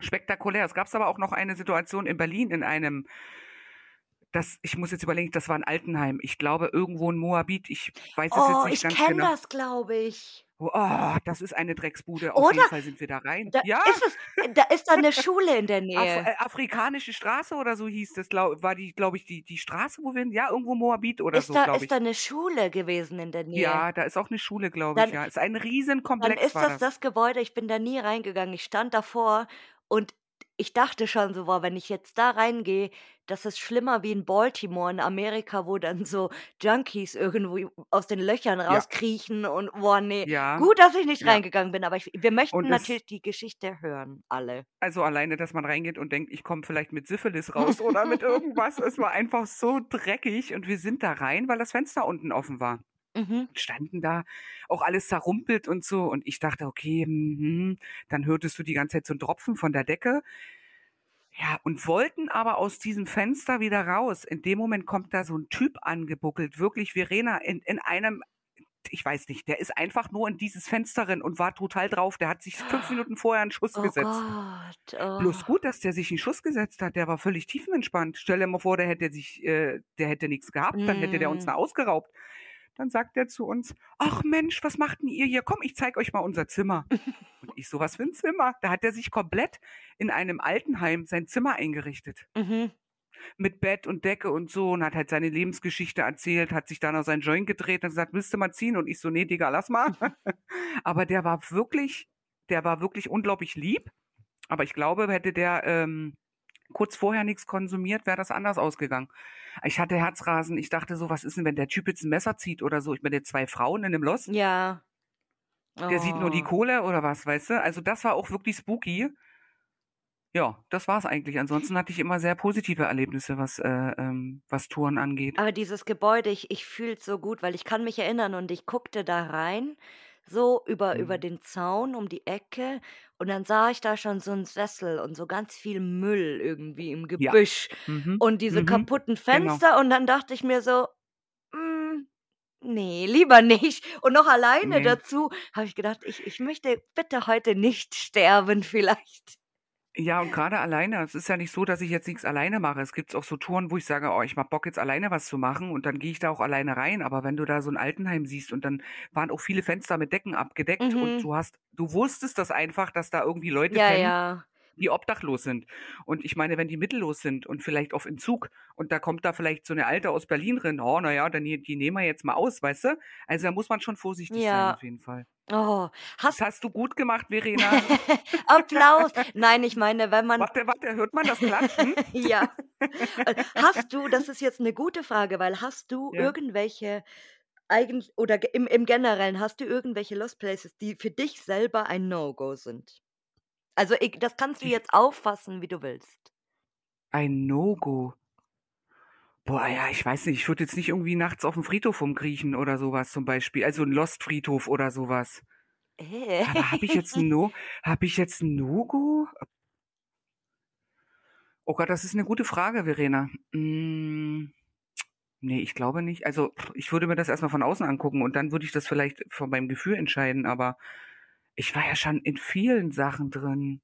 B: spektakulär. Es gab's aber auch noch eine Situation in Berlin in einem das ich muss jetzt überlegen, das war 'n Altenheim. Ich glaube, irgendwo in Moabit. Ich weiß es jetzt
A: Oh,
B: nicht
A: ich
B: ganz
A: kenne
B: genau.
A: das, glaube ich.
B: Oh, das ist eine Drecksbude. Auf
A: Oder?
B: jeden Fall sind wir da rein.
A: Da
B: Ja.
A: ist es da ist da 'ne Schule in der
B: Af
A: Nähe.
B: äh, Afrikanische Straße oder so hieß das, glau war die glaube ich, die die Straße, wo wir hin ja, irgendwo Moabit oder
A: Ist
B: so,
A: da
B: glaube
A: ist
B: ich.
A: da 'ne Schule gewesen in der Nähe?
B: Ja, da ist auch 'ne Schule, glaube ich,
A: Dann
B: ja. Ist ein
A: dann
B: Riesenkomplex
A: ist
B: war
A: das
B: das.
A: das Gebäude. Ich bin da nie reingegangen. Ich stand davor und ich dachte schon so: „Boah, wenn ich jetzt da reingehe, das ist schlimmer wie in Baltimore in Amerika, wo dann so Junkies irgendwo aus den Löchern
B: Ja.
A: rauskriechen und boah, ne.“
B: Ja,
A: Gut, dass ich nicht
B: ja.
A: reingegangen bin, aber ich wir möchten
B: Und
A: natürlich die Geschichte hören, alle.
B: Also, alleine, dass man reingeht und denkt: „Ich komme vielleicht mit Syphilis raus oder mit irgendwas.“ Es war einfach so dreckig und wir sind da rein, weil das Fenster unten offen war.
A: Mhm.
B: Standen da, auch alles zerrumpelt und so und ich dachte: „Okay, hm.“ Dann hörtest du die ganze Zeit so 'n Tropfen von der Decke. Ja, und wollten aber aus diesem Fenster wieder raus. In dem Moment kommt da so 'n Typ angebuckelt, wirklich, Verena, in in einem ich weiß nicht, der ist einfach nur in dieses Fenster rein und war total drauf. Der hat sich 5 Minuten vorher 'n Schuss
A: Oh
B: gesetzt.
A: Gott, oh.
B: Bloß gut, dass der sich 'n Schuss gesetzt hat. Der war völlig tiefenentspannt. Stell dir mal vor, der hätte sich äh, der hätte nix gehabt, dann hätte der uns
A: Mhm.
B: da ausgeraubt. Dann sagt der zu uns: „Ach Mensch, was macht 'n ihr hier? Komm, ich zeige euch mal unser Zimmer.“ Und ich so: „Was für 'n Zimmer?“ Da hat der sich komplett in einem Altenheim sein Zimmer eingerichtet.
A: Mhm.
B: Mit Bett und Decke und so und hat halt seine Lebensgeschichte erzählt, hat sich da noch seinen Joint gedreht und gesagt: „Willst du mal ziehen?“ Und ich so: „Ne, Digga, lass mal.“ Aber der war wirklich der war wirklich unglaublich lieb. Aber ich glaube, hätte der, ähm, kurz vorher nix konsumiert, wäre das anders ausgegangen. Ich hatte Herzrasen. Ich dachte so: „Was ist denn, wenn der Typ jetzt 'n Messer zieht oder so?“ Ich meine, 2 Frauen in 'nem Lost.
A: Ja.
B: Der sieht nur die
A: Oh.
B: Kohle oder was, weißt du? Also, das war auch wirklich spooky. Ja, das war's eigentlich. Ansonsten hatte ich immer sehr positive Erlebnisse, was, äh, ähm was Touren angeht.
A: Aber dieses Gebäude, ich ich fühle es so gut, weil ich kann mich erinnern und ich guckte da rein, so über über
B: Mhm.
A: den Zaun um die Ecke und dann sah ich da schon so 'n Sessel und so ganz viel Müll irgendwie im
B: Ja.
A: Gebüsch
B: Mhm.
A: und diese
B: Mhm.
A: kaputten
B: Genau.
A: Fenster und dann dachte ich mir so: „Hm, ne, lieber nicht.“ Und noch alleine
B: Ne.
A: dazu habe ich gedacht: „Ich ich möchte bitte heute nicht sterben vielleicht.“
B: Ja, und grade alleine. Es ist ja nicht so, dass ich jetzt nix alleine mache. Es gibt auch so Touren, wo ich sage: „Oh, ich habe Bock, jetzt alleine was zu machen“, und dann gehe ich da auch alleine rein. Aber wenn du da so 'n Altenheim siehst und dann waren auch viele Fenster mit Decken abgedeckt und
A: Mhm.
B: du hast du wusstest das einfach, dass da irgendwie Leute
A: Ja,
B: pennen,
A: ja.
B: Die obdachlos sind. Und ich meine, wenn die mittellos sind und vielleicht auf Entzug und da kommt da vielleicht so 'ne Alte aus Berlin rein, oh, na ja, dann die die nehmen wir jetzt mal aus, weißt du? Also, da muss man schon vorsichtig sein
A: Ja.
B: auf jeden Fall.
A: Oh,
B: Das
A: hast
B: hast du gut gemacht, Verena.
A: Applaus. Nein, ich meine, wenn man
B: Warte, warte, hört man das Klatschen?
A: Ja. Äh, hast du das ist jetzt 'ne gute Frage, weil hast du
B: Ja.
A: irgendwelche eigent oder im im Generellen, hast du irgendwelche Lost Places, die für dich selber ein No-Go sind? Also, eg das kannst du
B: Die
A: jetzt auffassen, wie du willst.
B: Ein No-Go. Boah, ja, ich weiß nicht. Ich würde jetzt nicht irgendwie nachts aufm Friedhof rumkriechen oder so was zum Beispiel. Also 'n Lost-Friedhof oder so was.
A: Äh.
B: Aber habe ich jetzt 'n No habe ich jetzt 'n No-Go? Oh Gott, das ist 'ne gute Frage, Verena. Hm, ne, ich glaube nicht. Also, ich würde mir das erst mal von außen angucken und dann würde ich das vielleicht von meinem Gefühl entscheiden, aber ich war ja schon in vielen Sachen drin.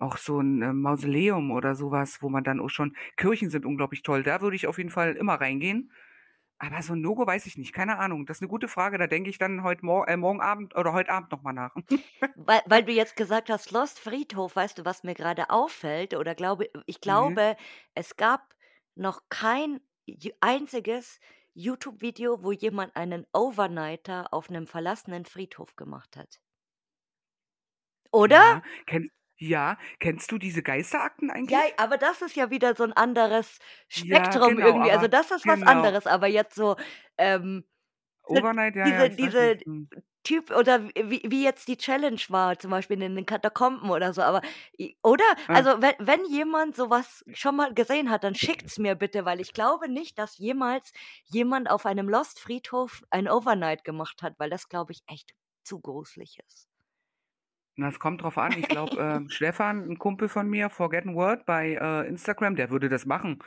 B: Auch so 'n, ähm, Mausoleum oder so was, wo man dann auch schon Kirchen sind unglaublich toll. Da würde ich auf jeden Fall immer reingehen. Aber so 'n No-Go weiß ich nicht. Keine Ahnung. Das ist 'ne gute Frage. Da denke ich dann heut Mor äh, morgen Abend oder heute Abend noch mal nach.
A: Weil weil du jetzt gesagt hast, Lost Friedhof, weißt du, was mir grade auffällt oder glaube ich
B: Ne.
A: glaube, es gab noch kein einziges YouTube-Video, wo jemand einen Overnighter auf 'nem verlassenen Friedhof gemacht hat. Oder?
B: Ja, kenn ja, kennst du diese Geisterakten
A: Ja,
B: eigentlich?
A: aber das ist ja wieder so 'n anderes
B: Ja,
A: Spektrum
B: genau,
A: irgendwie. Also, das ist was
B: genau.
A: anderes, aber jetzt so, ähm,
B: Overnight, ja, ja,
A: diese
B: weiß
A: diese.
B: Mhm.
A: Typ oder wie wie jetzt die Challenge war, zum Beispiel in den Katakomben oder so, aber oder?
B: Ja.
A: Also, wenn wenn jemand so was schon mal gesehen hat, dann schickt's mir bitte, weil ich glaube nicht, dass jemals jemand auf einem Lost-Friedhof ein Overnight gemacht hat, weil das, glaube ich, echt zu gruselig ist.
B: Na, es kommt drauf an. Ich glaube, ähm, Stefan, 'n Kumpel von mir, Forgotten Word bei, äh, Instagram, der würde das machen.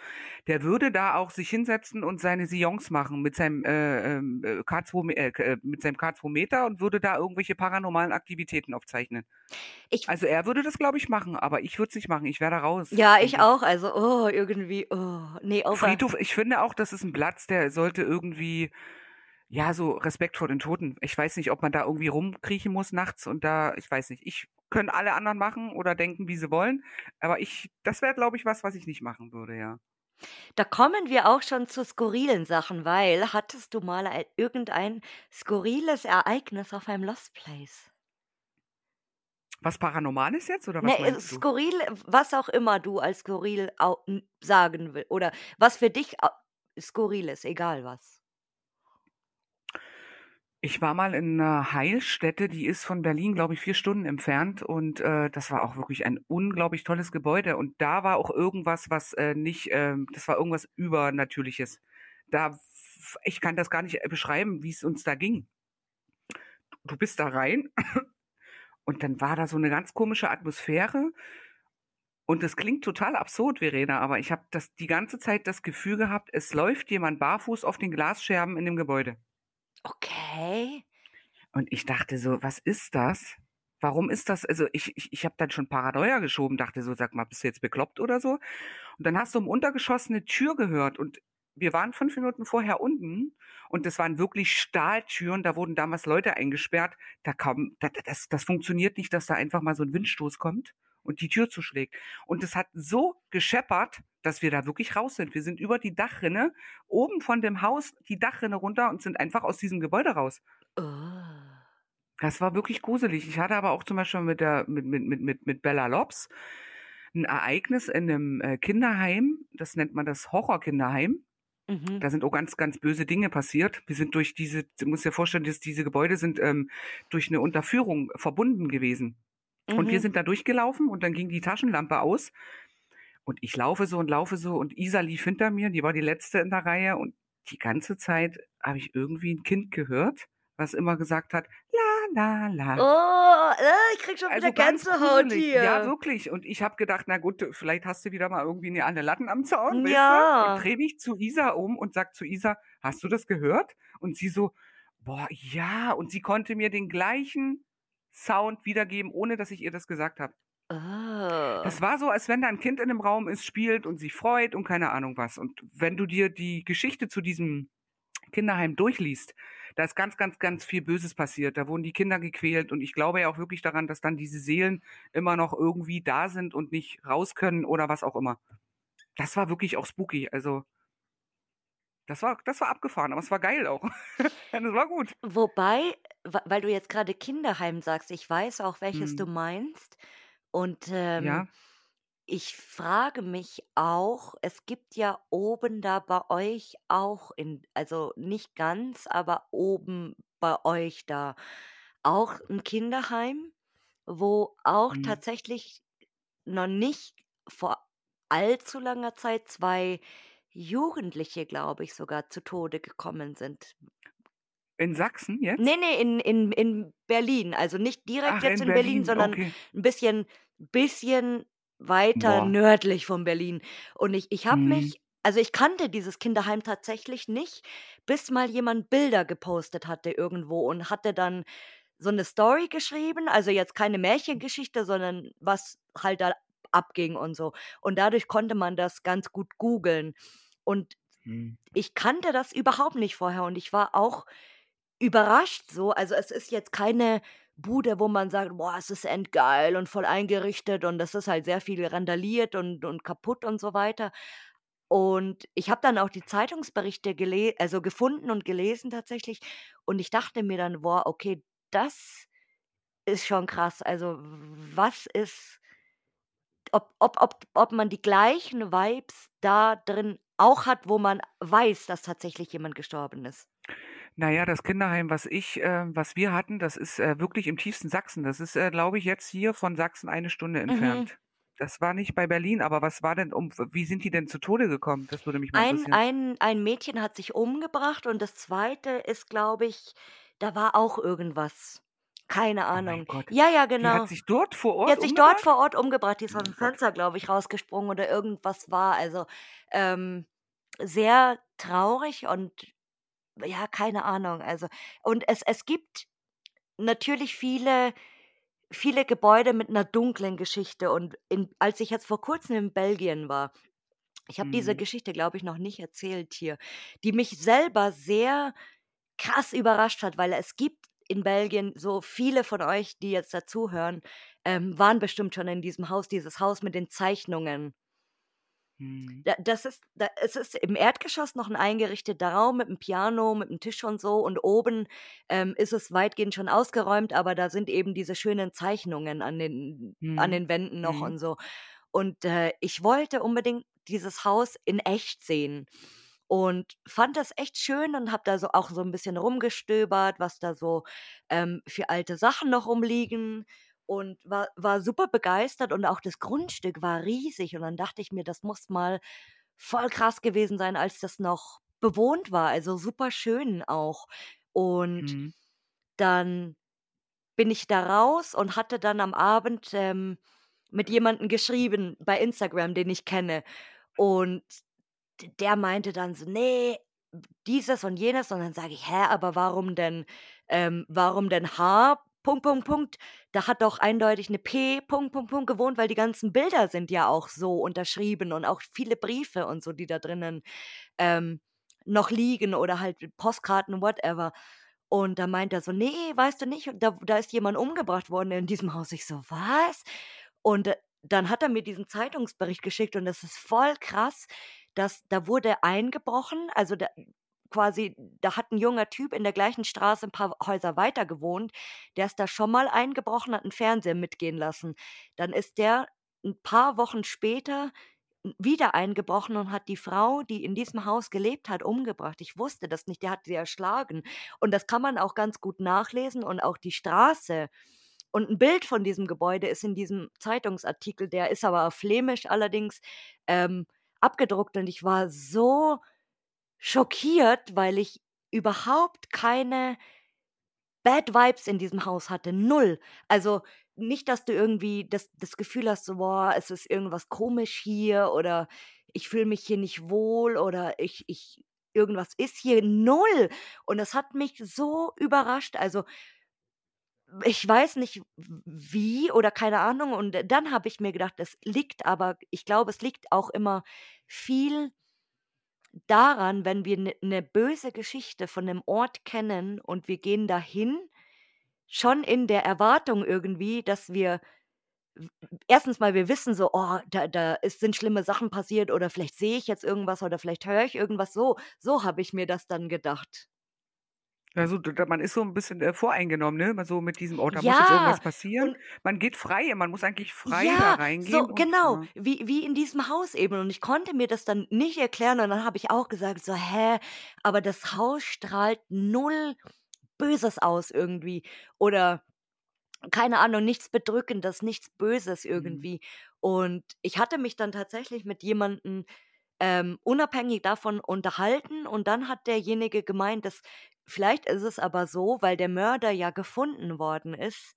B: Der würde da auch sich hinsetzen und seine Seance machen mit seinem, äh, ähm, äh, K2 Me äh, k mit seinem K2-Meter und würde da irgendwelche paranormalen Aktivitäten aufzeichnen.
A: Ich
B: Also, er würde das, glaube ich, machen, aber ich würde es nicht machen. Ich wäre da raus,
A: Ja, ich
B: ich.
A: auch. Also, oh, irgendwie, oh, ne, Over
B: Friedhof ich finde auch, das ist 'n Platz, der sollte irgendwie ja, so Respekt vor den Toten. Ich weiß nicht, ob man da irgendwie rumkriechen muss nachts und da ich weiß nicht. Ich können alle anderen machen oder denken, wie sie wollen, aber ich das wäre, glaube ich, was, was ich nicht machen würde, ja.
A: Da kommen wir auch schon zu skurrilen Sachen, weil hattest du mal ein irgendein skurriles Ereignis auf einem Lost Place?
B: Was Paranormales jetzt oder was
A: äh,
B: meinst du?
A: skurril, was auch immer du als skurril sagen will oder was für dich skurril ist, egal was.
B: Ich war mal in 'ner Heilstätte, die ist von Berlin, glaube ich, 4 Stunden entfernt und, äh, das war auch wirklich ein unglaublich tolles Gebäude und da war auch irgendwas, was, äh, nicht, ähm das war irgendwas Übernatürliches. Da ich kann das gar nicht, äh, beschreiben, wie's uns da ging. Du bist da rein und dann war da so 'ne ganz komische Atmosphäre und das klingt total absurd, Verena, aber ich habe das die ganze Zeit das Gefühl gehabt, es läuft jemand barfuß auf den Glasscherben in dem Gebäude.
A: Okay.
B: Und ich dachte so: „Was ist das? Warum ist das?“ Also, ich ich ich habe dann schon Paranoia geschoben, dachte so: „Sag mal, bist du jetzt bekloppt oder so?“ Und dann hast du im Untergeschoss 'ne Tür gehört und wir waren 5 Minuten vorher unten und das waren wirklich Stahltüren, da wurden damals Leute eingesperrt. Da kam da da das das funktioniert nicht, dass da einfach mal so 'n Windstoß kommt und die Tür zuschlägt. Und es hat so gescheppert, dass wir da wirklich raus sind. Wir sind über die Dachrinne oben von dem Haus die Dachrinne runter und sind einfach aus diesem Gebäude raus.
A: Oh.
B: Das war wirklich gruselig. Ich hatte aber auch zum Beispiel mit der mit mit mit mit mit Bella Lobbs 'n Ereignis in 'nem, äh, Kinderheim. Das nennt man das Horrorkinderheim.
A: Mhm.
B: Da sind auch ganz, ganz böse Dinge passiert. Wir sind durch diese du musst dir vorstellen, dass diese Gebäude sind, ähm, durch 'ne Unterführung verbunden gewesen. Und wir
A: Mhm.
B: sind da durchgelaufen und dann ging die Taschenlampe aus und ich laufe so und laufe so und Isa lief hinter mir, die war die Letzte in der Reihe und die ganze Zeit habe ich irgendwie 'n Kind gehört, was immer gesagt hat: „La la la.“
A: Oh, äh, ich kriege schon wieder
B: Also, ganz
A: Gänsehaut
B: gruselig. Ja,
A: hier.
B: wirklich. Und ich habe gedacht: „Na gut, vielleicht hast du wieder mal irgendwie 'ne alle Latten am Zaun“, weißt du? Und
A: Ja.
B: drehe mich zu Isa um und sage zu Isa: „Hast du das gehört?“ Und sie so: „Boah, ja.“ Und sie konnte mir den gleichen Sound wiedergeben, ohne dass ich ihr das gesagt habe.
A: Oh.
B: Das war so, als wenn da 'n Kind in 'nem Raum ist, spielt und sich freut und keine Ahnung was. Und wenn du dir die Geschichte zu diesem Kinderheim durchliest, da ist ganz, ganz, ganz viel Böses passiert. Da wurden die Kinder gequält und ich glaube ja auch wirklich daran, dass dann diese Seelen immer noch irgendwie da sind und nicht raus können oder was auch immer. Das war wirklich auch spooky. Also das war das war abgefahren, aber es war geil auch. Das war gut.
A: Wobei, weil du jetzt grade Kinderheim sagst, ich weiß auch, welches du
B: Mhm.
A: meinst. Und, ähm,
B: Ja.
A: ich frage mich auch, es gibt ja oben da bei euch auch in also, nicht ganz, aber oben bei euch da auch 'n Kinderheim, wo auch
B: Mhm.
A: tatsächlich noch nicht vor allzu langer Zeit 2 Jugendliche, glaube ich, sogar zu Tode gekommen sind.
B: In Sachsen jetzt?
A: Ne, ne, in in in Berlin. Also, nicht direkt
B: Ach,
A: jetzt
B: in
A: in Berlin,
B: Berlin,
A: sondern
B: okay.
A: 'n bisschen bisschen weiter
B: Boah.
A: nördlich von Berlin. Und ich ich habe
B: Mhm.
A: mich also, ich kannte dieses Kinderheim tatsächlich nicht, bis mal jemand Bilder gepostet hatte irgendwo und hatte dann so 'ne Story geschrieben, also, jetzt keine Märchengeschichte, sondern was halt da abging und so. Und dadurch konnte man das ganz gut googeln. Und
B: Mhm.
A: ich kannte das überhaupt nicht vorher und ich war auch überrascht so. Also, es ist jetzt keine Bude, wo man sagt: „Boah, es ist endgeil und voll eingerichtet und es ist halt sehr viel randaliert und und kaputt und so weiter.“ Und ich habe dann auch die Zeitungsberichte gele also, gefunden und gelesen tatsächlich und ich dachte mir dann: „Boah, okay, das ist schon krass.“ Also, was ist ob ob ob ob man die gleichen Vibes da drin auch hat, wo man weiß, dass tatsächlich jemand gestorben ist.
B: Na ja, das Kinderheim, was ich äh, was wir hatten, das ist, äh, wirklich im tiefsten Sachsen. Das ist, äh, glaube ich, jetzt hier von Sachsen eine Stunde
A: Mhm.
B: entfernt. Das war nicht bei Berlin, aber was war denn um wie sind die denn zu Tode gekommen? Das würde mich mal
A: Ein
B: interessieren.
A: ein ein Mädchen hat sich umgebracht und das Zweite ist, glaube ich da war auch irgendwas. Keine
B: Oh
A: Ahnung.
B: Gott.
A: Ja, ja,
B: Die hat
A: genau.
B: sich dort vor
A: Die
B: Ort
A: hat sich dort
B: umgebracht?
A: vor Ort umgebracht. Die ist
B: Oh mein Gott.
A: Fenster, glaube ich, rausgesprungen oder irgendwas war. Also, ähm, sehr traurig und ja, keine Ahnung. Also und es es gibt natürlich viele viele Gebäude mit 'ner dunklen Geschichte und in als ich jetzt vor Kurzem in Belgien war ich habe diese
B: Mhm.
A: Geschichte, glaube ich, noch nicht erzählt hier, die mich selber sehr krass überrascht hat, weil es gibt in Belgien so viele von euch, die jetzt da zuhören, ähm, waren bestimmt schon in diesem Haus, dieses Haus mit den Zeichnungen.
B: Mhm.
A: Da das ist da es ist im Erdgeschoss noch 'n eingerichteter Raum mit 'm Piano, mit 'm Tisch und so und oben, ähm, ist es weitgehend schon ausgeräumt, aber da sind eben diese schönen Zeichnungen an den an
B: Mhm.
A: den Wänden noch
B: Mhm.
A: und so. Und, äh, ich wollte unbedingt dieses Haus in echt sehen und fand das echt schön und habe da so auch so 'n bisschen rumgestöbert, was da so, ähm, für alte Sachen noch rumliegen und war war super begeistert und auch das Grundstück war riesig und dann dachte ich mir, das muss mal voll krass gewesen sein, als das noch bewohnt war, also super schön auch. Und
B: Mhm.
A: dann bin ich da raus und hatte dann am Abend, ähm, mit jemandem geschrieben bei Instagram, den ich kenne. Und der meinte dann so: „Ne, dieses und jenes.“ Und dann sage ich: „Hä, aber warum denn ähm, warum denn H Punkt, Punkt, Punkt? Da hat doch eindeutig 'ne P Punkt, Punkt, Punkt gewohnt“, weil die ganzen Bilder sind ja auch so unterschrieben und auch viele Briefe und so, die da drinnen, ähm, noch liegen oder halt Postkarten, whatever. Und da meint er so: „Ne, weißt du nicht, da da ist jemand umgebracht worden in diesem Haus.“ Ich so: „Was?“ Und, äh, dann hat er mir diesen Zeitungsbericht geschickt und das ist voll krass, dass da wurde eingebrochen, also da quasi da hat 'n junger Typ in der gleichen Straße 'n paar Häuser weiter gewohnt. Der ist da schon mal eingebrochen, hat 'n Fernseher mitgehen lassen. Dann ist der 'n paar Wochen später wieder eingebrochen und hat die Frau, die in diesem Haus gelebt hat, umgebracht. Ich wusste das nicht, der hat sie erschlagen. Und das kann man auch ganz gut nachlesen und auch die Straße und 'n Bild von diesem Gebäude ist in diesem Zeitungsartikel, der ist aber auf Flämisch allerdings, ähm, abgedruckt und ich war so schockiert, weil ich überhaupt keine Bad Vibes in diesem Haus hatte, 0. Also, nicht, dass du irgendwie das das Gefühl hast, so: „Boah, es ist irgendwas komisch hier“ oder „ich fühle mich hier nicht wohl“ oder „ich ich irgendwas ist hier“, 0. Und das hat mich so überrascht. Also ich weiß nicht wie oder keine Ahnung und dann habe ich mir gedacht, es liegt aber ich glaube, es liegt auch immer viel daran, wenn wir 'ne 'ne böse Geschichte von 'nem Ort kennen und wir gehen dahin, schon in der Erwartung irgendwie, dass wir erstens mal, wir wissen so: „Oh, da da ist sind schlimme Sachen passiert oder vielleicht sehe ich jetzt irgendwas oder vielleicht höre ich irgendwas“, so so habe ich mir das dann gedacht.
B: Also, da man ist so 'n bisschen, äh, voreingenommen, ne? So mit diesem: „Oh, da muss jetzt
A: Ja,
B: irgendwas passieren.“
A: und
B: Man geht frei man muss eigentlich frei da
A: Ja, so
B: reingehen und
A: genau,
B: ja.
A: wie wie in diesem Haus eben und ich konnte mir das dann nicht erklären und dann habe ich auch gesagt so: „Hä, aber das Haus strahlt 0 Böses aus irgendwie“ oder keine Ahnung, nichts Bedrückendes, nichts Böses
B: Mhm.
A: irgendwie. Und ich hatte mich dann tatsächlich mit jemandem, ähm, unabhängig davon unterhalten und dann hat derjenige gemeint, dass vielleicht ist es aber so, weil der Mörder ja gefunden worden ist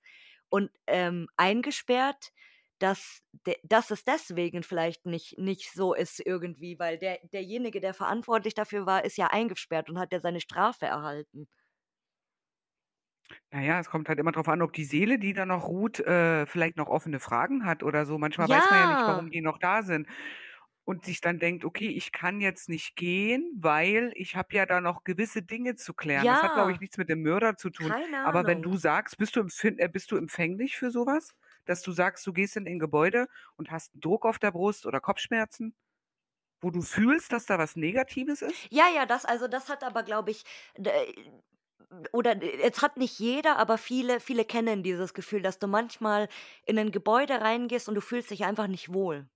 A: und, ähm, eingesperrt, dass de dass es deswegen vielleicht nicht nicht so ist irgendwie, weil der derjenige, der verantwortlich dafür war, ist ja eingesperrt und hat ja seine Strafe erhalten.
B: Na ja, es kommt halt immer drauf an, ob die Seele, die da noch ruht, äh, vielleicht noch offene Fragen hat oder so. Manchmal weiß man ja nicht, warum
A: Ja.
B: die noch da sind und sich dann denkt: „Okay, ich kann jetzt nicht gehen, weil ich habe ja da noch gewisse Dinge zu klären.“ Das hat, glaube ich,
A: Ja.
B: nichts mit dem Mörder zu tun. Aber wenn du sagst bist du empfind äh, bist du empfänglich für so was? Dass du sagst, du gehst in ein Gebäude und hast Druck auf der Brust oder Kopfschmerzen, wo du fühlst, dass da was Negatives ist?
A: Ja, ja, das also, das hat aber, glaube ich, d oder jetzt hat nicht jeder, aber viele viele kennen dieses Gefühl, dass du manchmal in 'nen Gebäude reingehst und du fühlst dich einfach nicht wohl.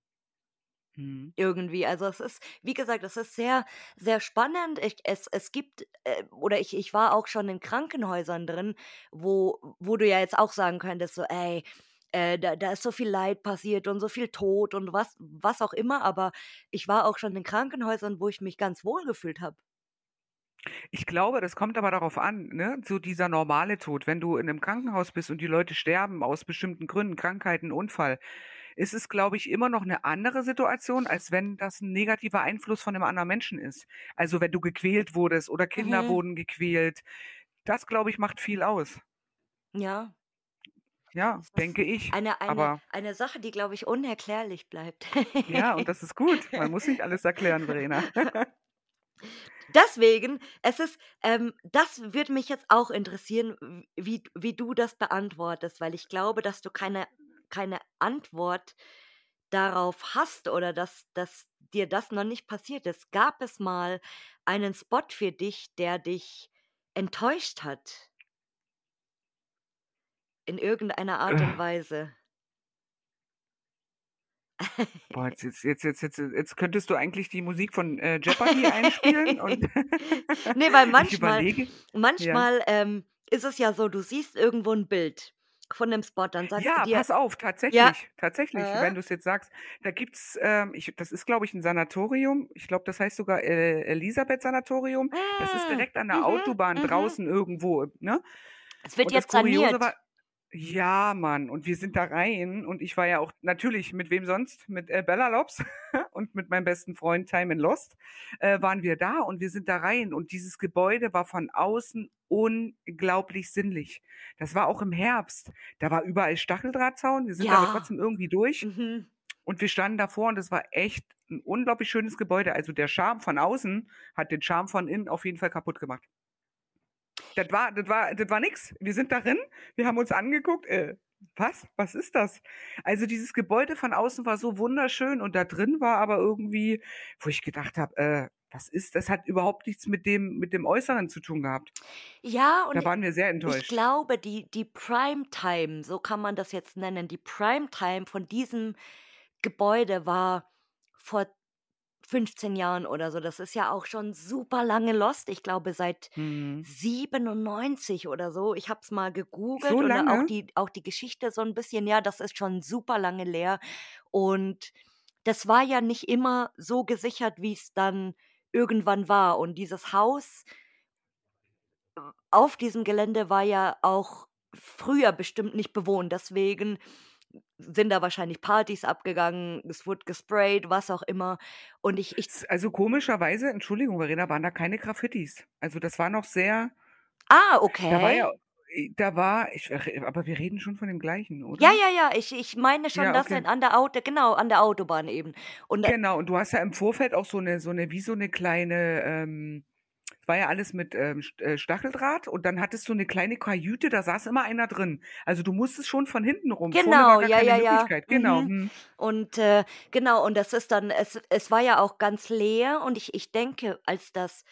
B: Mhm.
A: Irgendwie. Also, es ist wie gesagt, es ist sehr, sehr spannend. Ich es es gibt, äh oder ich ich war auch schon in Krankenhäusern drin, wo wo du ja jetzt auch sagen könntest so: „Ey, äh, da da ist so viel Leid passiert und so viel Tod und was was auch immer“, aber ich war auch schon in Krankenhäusern, wo ich mich ganz wohl gefühlt habe.
B: Ich glaube, das kommt aber darauf an, ne, so dieser normale Tod. Wenn du in 'nem Krankenhaus bist und die Leute sterben aus bestimmten Gründen, Krankheiten, Unfall, ist es, glaube ich, immer noch 'ne andere Situation, als wenn das 'n negativer Einfluss von 'nem anderen Menschen ist. Also, wenn du gequält wurdest oder Kinder
A: Mhm.
B: wurden gequält. Das, glaube ich, macht viel aus.
A: Ja.
B: Ja, denke ich,
A: eine eine
B: aber
A: eine Sache, die, glaube ich, unerklärlich bleibt.
B: Ja, und das ist gut. Man muss nicht alles erklären, Verena.
A: Deswegen, es ist ähm, das würde mich jetzt auch interessieren, wie wie du das beantwortest, weil ich glaube, dass du keine keine Antwort darauf hast oder dass dass dir das noch nicht passiert ist. Gab es mal einen Spot für dich, der dich enttäuscht hat? In irgendeiner Art und Weise?
B: Boah, jetzt jetzt jetzt jetzt jetzt jetzt könntest du eigentlich die Musik von, äh, Jeopardy einspielen und
A: Ne, weil manchmal
B: überlege ja.
A: manchmal, ähm, ist es ja so, du siehst irgendwo 'n Bild von 'nem Spot, dann sagst du
B: Ja,
A: dir
B: pass auf,
A: ja.
B: tatsächlich, tatsächlich,
A: Mhm.
B: wenn du's jetzt sagst, da gibt's, ähm ich das ist, glaube ich, 'n Sanatorium. Ich glaube, das heißt sogar, äh, Elisabeth-Sanatorium. Das ist
A: Hm,
B: direkt an der
A: mhm,
B: Autobahn
A: mhm.
B: draußen irgendwo, ne?
A: Es wird
B: Und
A: jetzt saniert.
B: war ja, Mann, und wir sind da rein und ich war ja auch natürlich, mit wem sonst? Mit, äh, Bella Lobs und mit meinem besten Freund Thymin Lost, äh, waren wir da und wir sind da rein und dieses Gebäude war von außen unglaublich sinnlich. Das war auch im Herbst. Da war überall Stacheldrahtzaun, wir sind aber
A: Ja.
B: trotzdem irgendwie durch
A: Mhm.
B: und wir standen davor und es war echt 'n unglaublich schönes Gebäude. Also, der Charme von außen hat den Charme von innen auf jeden Fall kaputt gemacht. Das war das war das war nix. Wir sind darin, wir haben uns angeguckt, äh: „Was? Was ist das?“ Also, dieses Gebäude von außen war so wunderschön und da drin war aber irgendwie wo ich gedacht habe: „Äh, was ist das?“ Hat überhaupt nichts mit dem mit dem Äußeren zu tun gehabt.
A: Ja, und
B: Da waren wir sehr
A: ich
B: enttäuscht.
A: glaube, die die Primetime, so kann man das jetzt nennen, die Primetime von diesem Gebäude war vor 15 Jahren oder so. Das ist ja auch schon super lange lost. Ich glaube, seit
B: Mhm.
A: 97 oder so. Ich habe es mal gegoogelt
B: So
A: und auch die auch die Geschichte so 'n bisschen ja, das ist schon super lange leer. Und das war ja nicht immer so gesichert, wie's dann irgendwann war. Und dieses Haus auf diesem Gelände war ja auch früher bestimmt nicht bewohnt. Deswegen sind da wahrscheinlich Partys abgegangen, es wurde gesprayt, was auch immer. Und ich ich
B: also, komischerweise, Entschuldigung, Verena, waren da keine Graffitis. Also, das war noch sehr
A: Ah,
B: da war ja
A: okay.
B: äh, da war ich r aber wir reden schon von dem Gleichen,
A: Ja,
B: oder?
A: ja, ja, ich ich meine schon,
B: Ja, okay.
A: in an der Auto genau, an der Autobahn eben. Und da
B: Genau, und du hast ja im Vorfeld auch so 'ne so 'ne wie so 'ne kleine, ähm war ja alles mit, ähm, äh, Stacheldraht und dann hattest du 'ne kleine Kajüte, da saß immer einer drin. Also, du musstest schon von hinten rum. Vorne war
A: Genau, ja,
B: keine
A: ja, ja.
B: Genau,
A: Mhm.
B: mhm.
A: Und, äh, genau, und das ist dann es es war ja auch ganz leer und ich ich denke, als das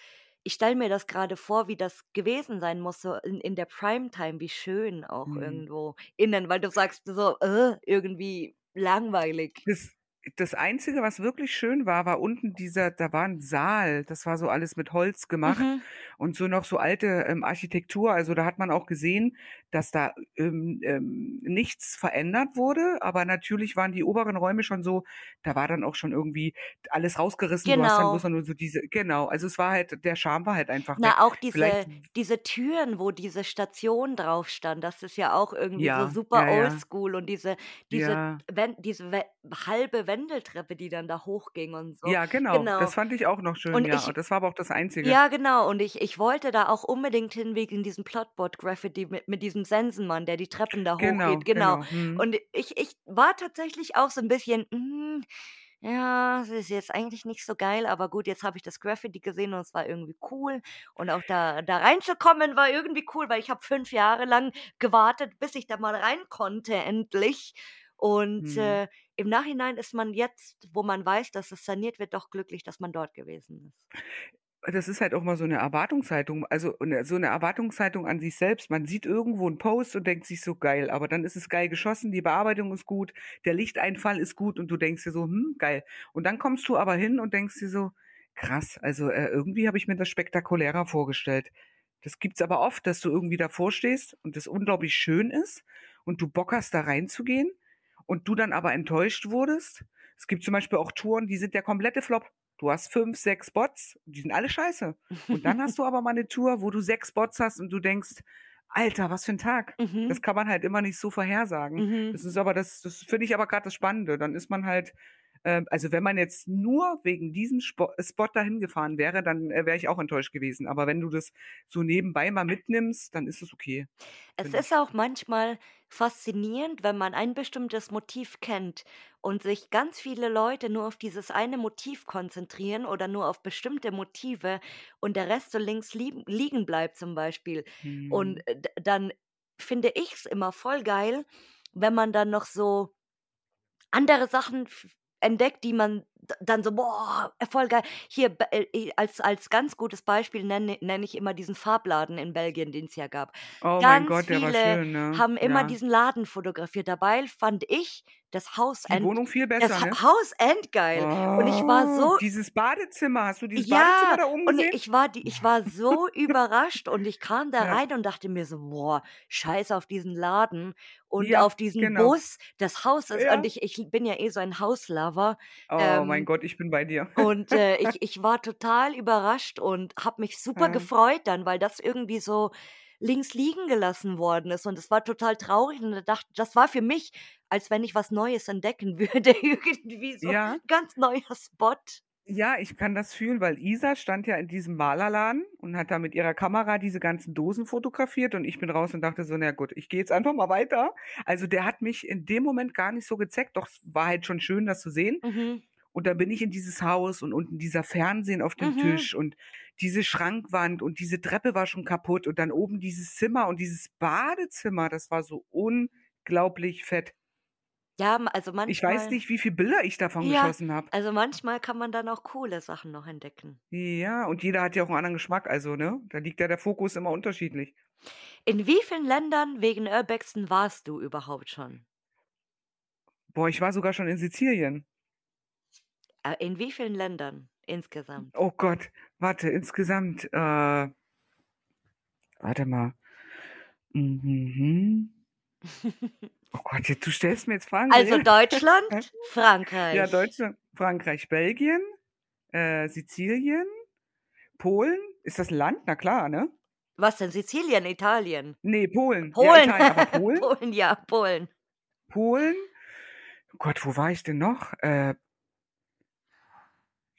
A: ich stelle mir das grade vor, wie das gewesen sein muss, so in in der Primetime, wie schön auch
B: Mhm.
A: irgendwo innen, weil du sagst so: „Äh, irgendwie langweilig.“
B: Das das Einzige, was wirklich schön war, war unten dieser da war 'n Saal, das war so alles mit Holz gemacht
A: Mhm.
B: und so noch so alte, ähm, Architektur. Also, da hat man auch gesehen, dass da, ähm, ähm, nichts verändert wurde, aber natürlich waren die oberen Räume schon so da war dann auch schon irgendwie alles rausgerissen. Du hast dann bloß
A: Genau.
B: nur so diese genau, also, es war halt der Charme war halt einfach weg.
A: Na, auch
B: Vielleicht
A: diese diese Türen, wo diese Station drauf stand, das ist ja auch irgendwie so
B: Ja,
A: super
B: ja, ja.
A: oldschool und diese diese
B: Ja.
A: Wen diese we halbe Wendeltreppe, die dann da hochging und so.
B: Ja, genau.
A: Genau.
B: Das fand ich auch noch schön,
A: Und
B: ja.
A: ich
B: das war aber auch das Einzige.
A: ja, genau. Und ich ich wollte da auch unbedingt hin wegen diesem Plotboard-Graffiti mit mit diesem Sensenmann, der die Treppen da hochgeht,
B: Genau,
A: genau.
B: genau. Mhm.
A: Und ich ich war tatsächlich auch so 'n bisschen: „Hm, ja, es ist jetzt eigentlich nicht so geil, aber gut, jetzt habe ich das Graffiti gesehen und es war irgendwie cool.“ Und auch da da reinzukommen war irgendwie cool, weil ich habe 5 Jahre lang gewartet, bis ich da mal rein konnte endlich. Und,
B: Mhm.
A: äh, im Nachhinein ist man jetzt, wo man weiß, dass es saniert wird, doch glücklich, dass man dort gewesen ist.
B: Das ist halt auch mal so 'ne Erwartungshaltung, also, ne so 'ne Erwartungshaltung an sich selbst. Man sieht irgendwo 'n Post und denkt sich so: „Geil“, aber dann ist es geil geschossen, die Bearbeitung ist gut, der Lichteinfall ist gut und du denkst dir so: „Hm, geil.“ Und dann kommst du aber hin und denkst dir so: „Krass, also, äh, irgendwie habe ich mir das spektakulärer vorgestellt.“ Das gibt's aber oft, dass du irgendwie davor stehst und das unglaublich schön ist und du Bock hast, da reinzugehen und du dann aber enttäuscht wurdest. Es gibt zum Beispiel auch Touren, die sind der komplette Flop. Du hast 5, 6 Spots, die sind alle scheiße. Und dann hast du aber mal 'ne Tour, wo du 6 Spots hast und du denkst: „Alter, was für 'n Tag.“
A: Mhm.
B: Das kann man halt immer nicht so vorhersagen.
A: Mhm.
B: Das ist aber das das finde ich aber grad das Spannende. Dann ist man halt also, wenn man jetzt nur wegen diesem Spo Spot dahin gefahren wäre, dann, äh, wäre ich auch enttäuscht gewesen. Aber wenn du das so nebenbei mal mitnimmst, dann ist es okay,
A: Es ist
B: ich.
A: auch manchmal faszinierend, wenn man ein bestimmtes Motiv kennt und sich ganz viele Leute nur auf dieses eine Motiv konzentrieren oder nur auf bestimmte Motive und der Rest so links lieben liegen bleibt zum Beispiel. Und,
B: Mhm.
A: äh, dann finde ich's immer voll geil, wenn man dann noch so andere Sachen entdeckt, die man dann so: „Boah, voll geil.“ Hier äh, als als ganz gutes Beispiel nenne nenne ich immer diesen Farbladen in Belgien, den's ja gab.
B: Oh mein
A: Ganz
B: Gott, der war schön, ne?
A: haben immer
B: Ja.
A: diesen Laden fotografiert. Dabei fand ich das Haus
B: Die
A: end
B: Wohnung viel
A: das
B: besser,
A: Ha
B: ne?
A: Haus endgeil. Und ich war
B: Oh,
A: so
B: dieses Badezimmer. Hast du dieses Badezimmer
A: Ja,
B: da oben
A: und
B: gesehen?
A: ich war die ich war so überrascht und ich kam da
B: Ja.
A: rein und dachte mir so: „Boah, scheiß auf diesen Laden und
B: Ja,
A: auf diesen
B: genau.
A: Bus.“ Das Haus ist und ich ich bin ja eh so ein Haus-Lover,
B: Oh mein
A: ähm,
B: Gott, ich bin bei dir.
A: und, äh, ich ich war total überrascht und habe mich super
B: Ja.
A: gefreut dann, weil das irgendwie so links liegen gelassen worden ist und es war total traurig und da dacht das war für mich, als wenn ich was Neues entdecken würde, irgendwie so
B: Ja.
A: ganz neuer Spot.
B: Ja, ich kann das fühlen, weil Isa stand ja in diesem Malerladen und hat da mit ihrer Kamera diese ganzen Dosen fotografiert und ich bin raus und dachte so: „Na gut, ich gehe jetzt einfach mal weiter.“ Also, der hat mich in dem Moment gar nicht so gezeckt, doch es war halt schon schön, das zu sehen.
A: Mhm.
B: Und dann bin ich in dieses Haus und unten dieser Fernsehen auf dem
A: Mhm.
B: Tisch und diese Schrankwand und diese Treppe war schon kaputt und dann oben dieses Zimmer und dieses Badezimmer, das war so unglaublich fett.
A: Ja, also
B: Ich weiß
A: manchmal
B: nicht, wie viel Bilder ich davon
A: Ja,
B: geschossen habe.
A: also manchmal kann man dann auch coole Sachen noch entdecken.
B: Ja, und jeder hat ja auch 'n anderen Geschmack, also, ne? Da liegt ja der Fokus immer unterschiedlich.
A: In wie vielen Ländern wegen Urbexen warst du überhaupt schon?
B: Boah, ich war sogar schon in Sizilien.
A: Äh, in wie vielen Ländern insgesamt?
B: Oh Gott, warte, insgesamt, äh warte mal. Mhm. Oh Gott, jetzt du stellst mir jetzt Fragen.
A: Also Deutschland,
B: Ja,
A: Frankreich.
B: Deutschland, Frankreich, Belgien, äh, Sizilien, Polen. Ist das 'n Land? Na klar, ne?
A: Was denn? Sizilien, Italien?
B: Ne, Polen. Ja,
A: Polen.
B: Italien, aber Polen?
A: Polen, ja, Polen.
B: Polen. Oh Gott, wo war ich denn noch? Äh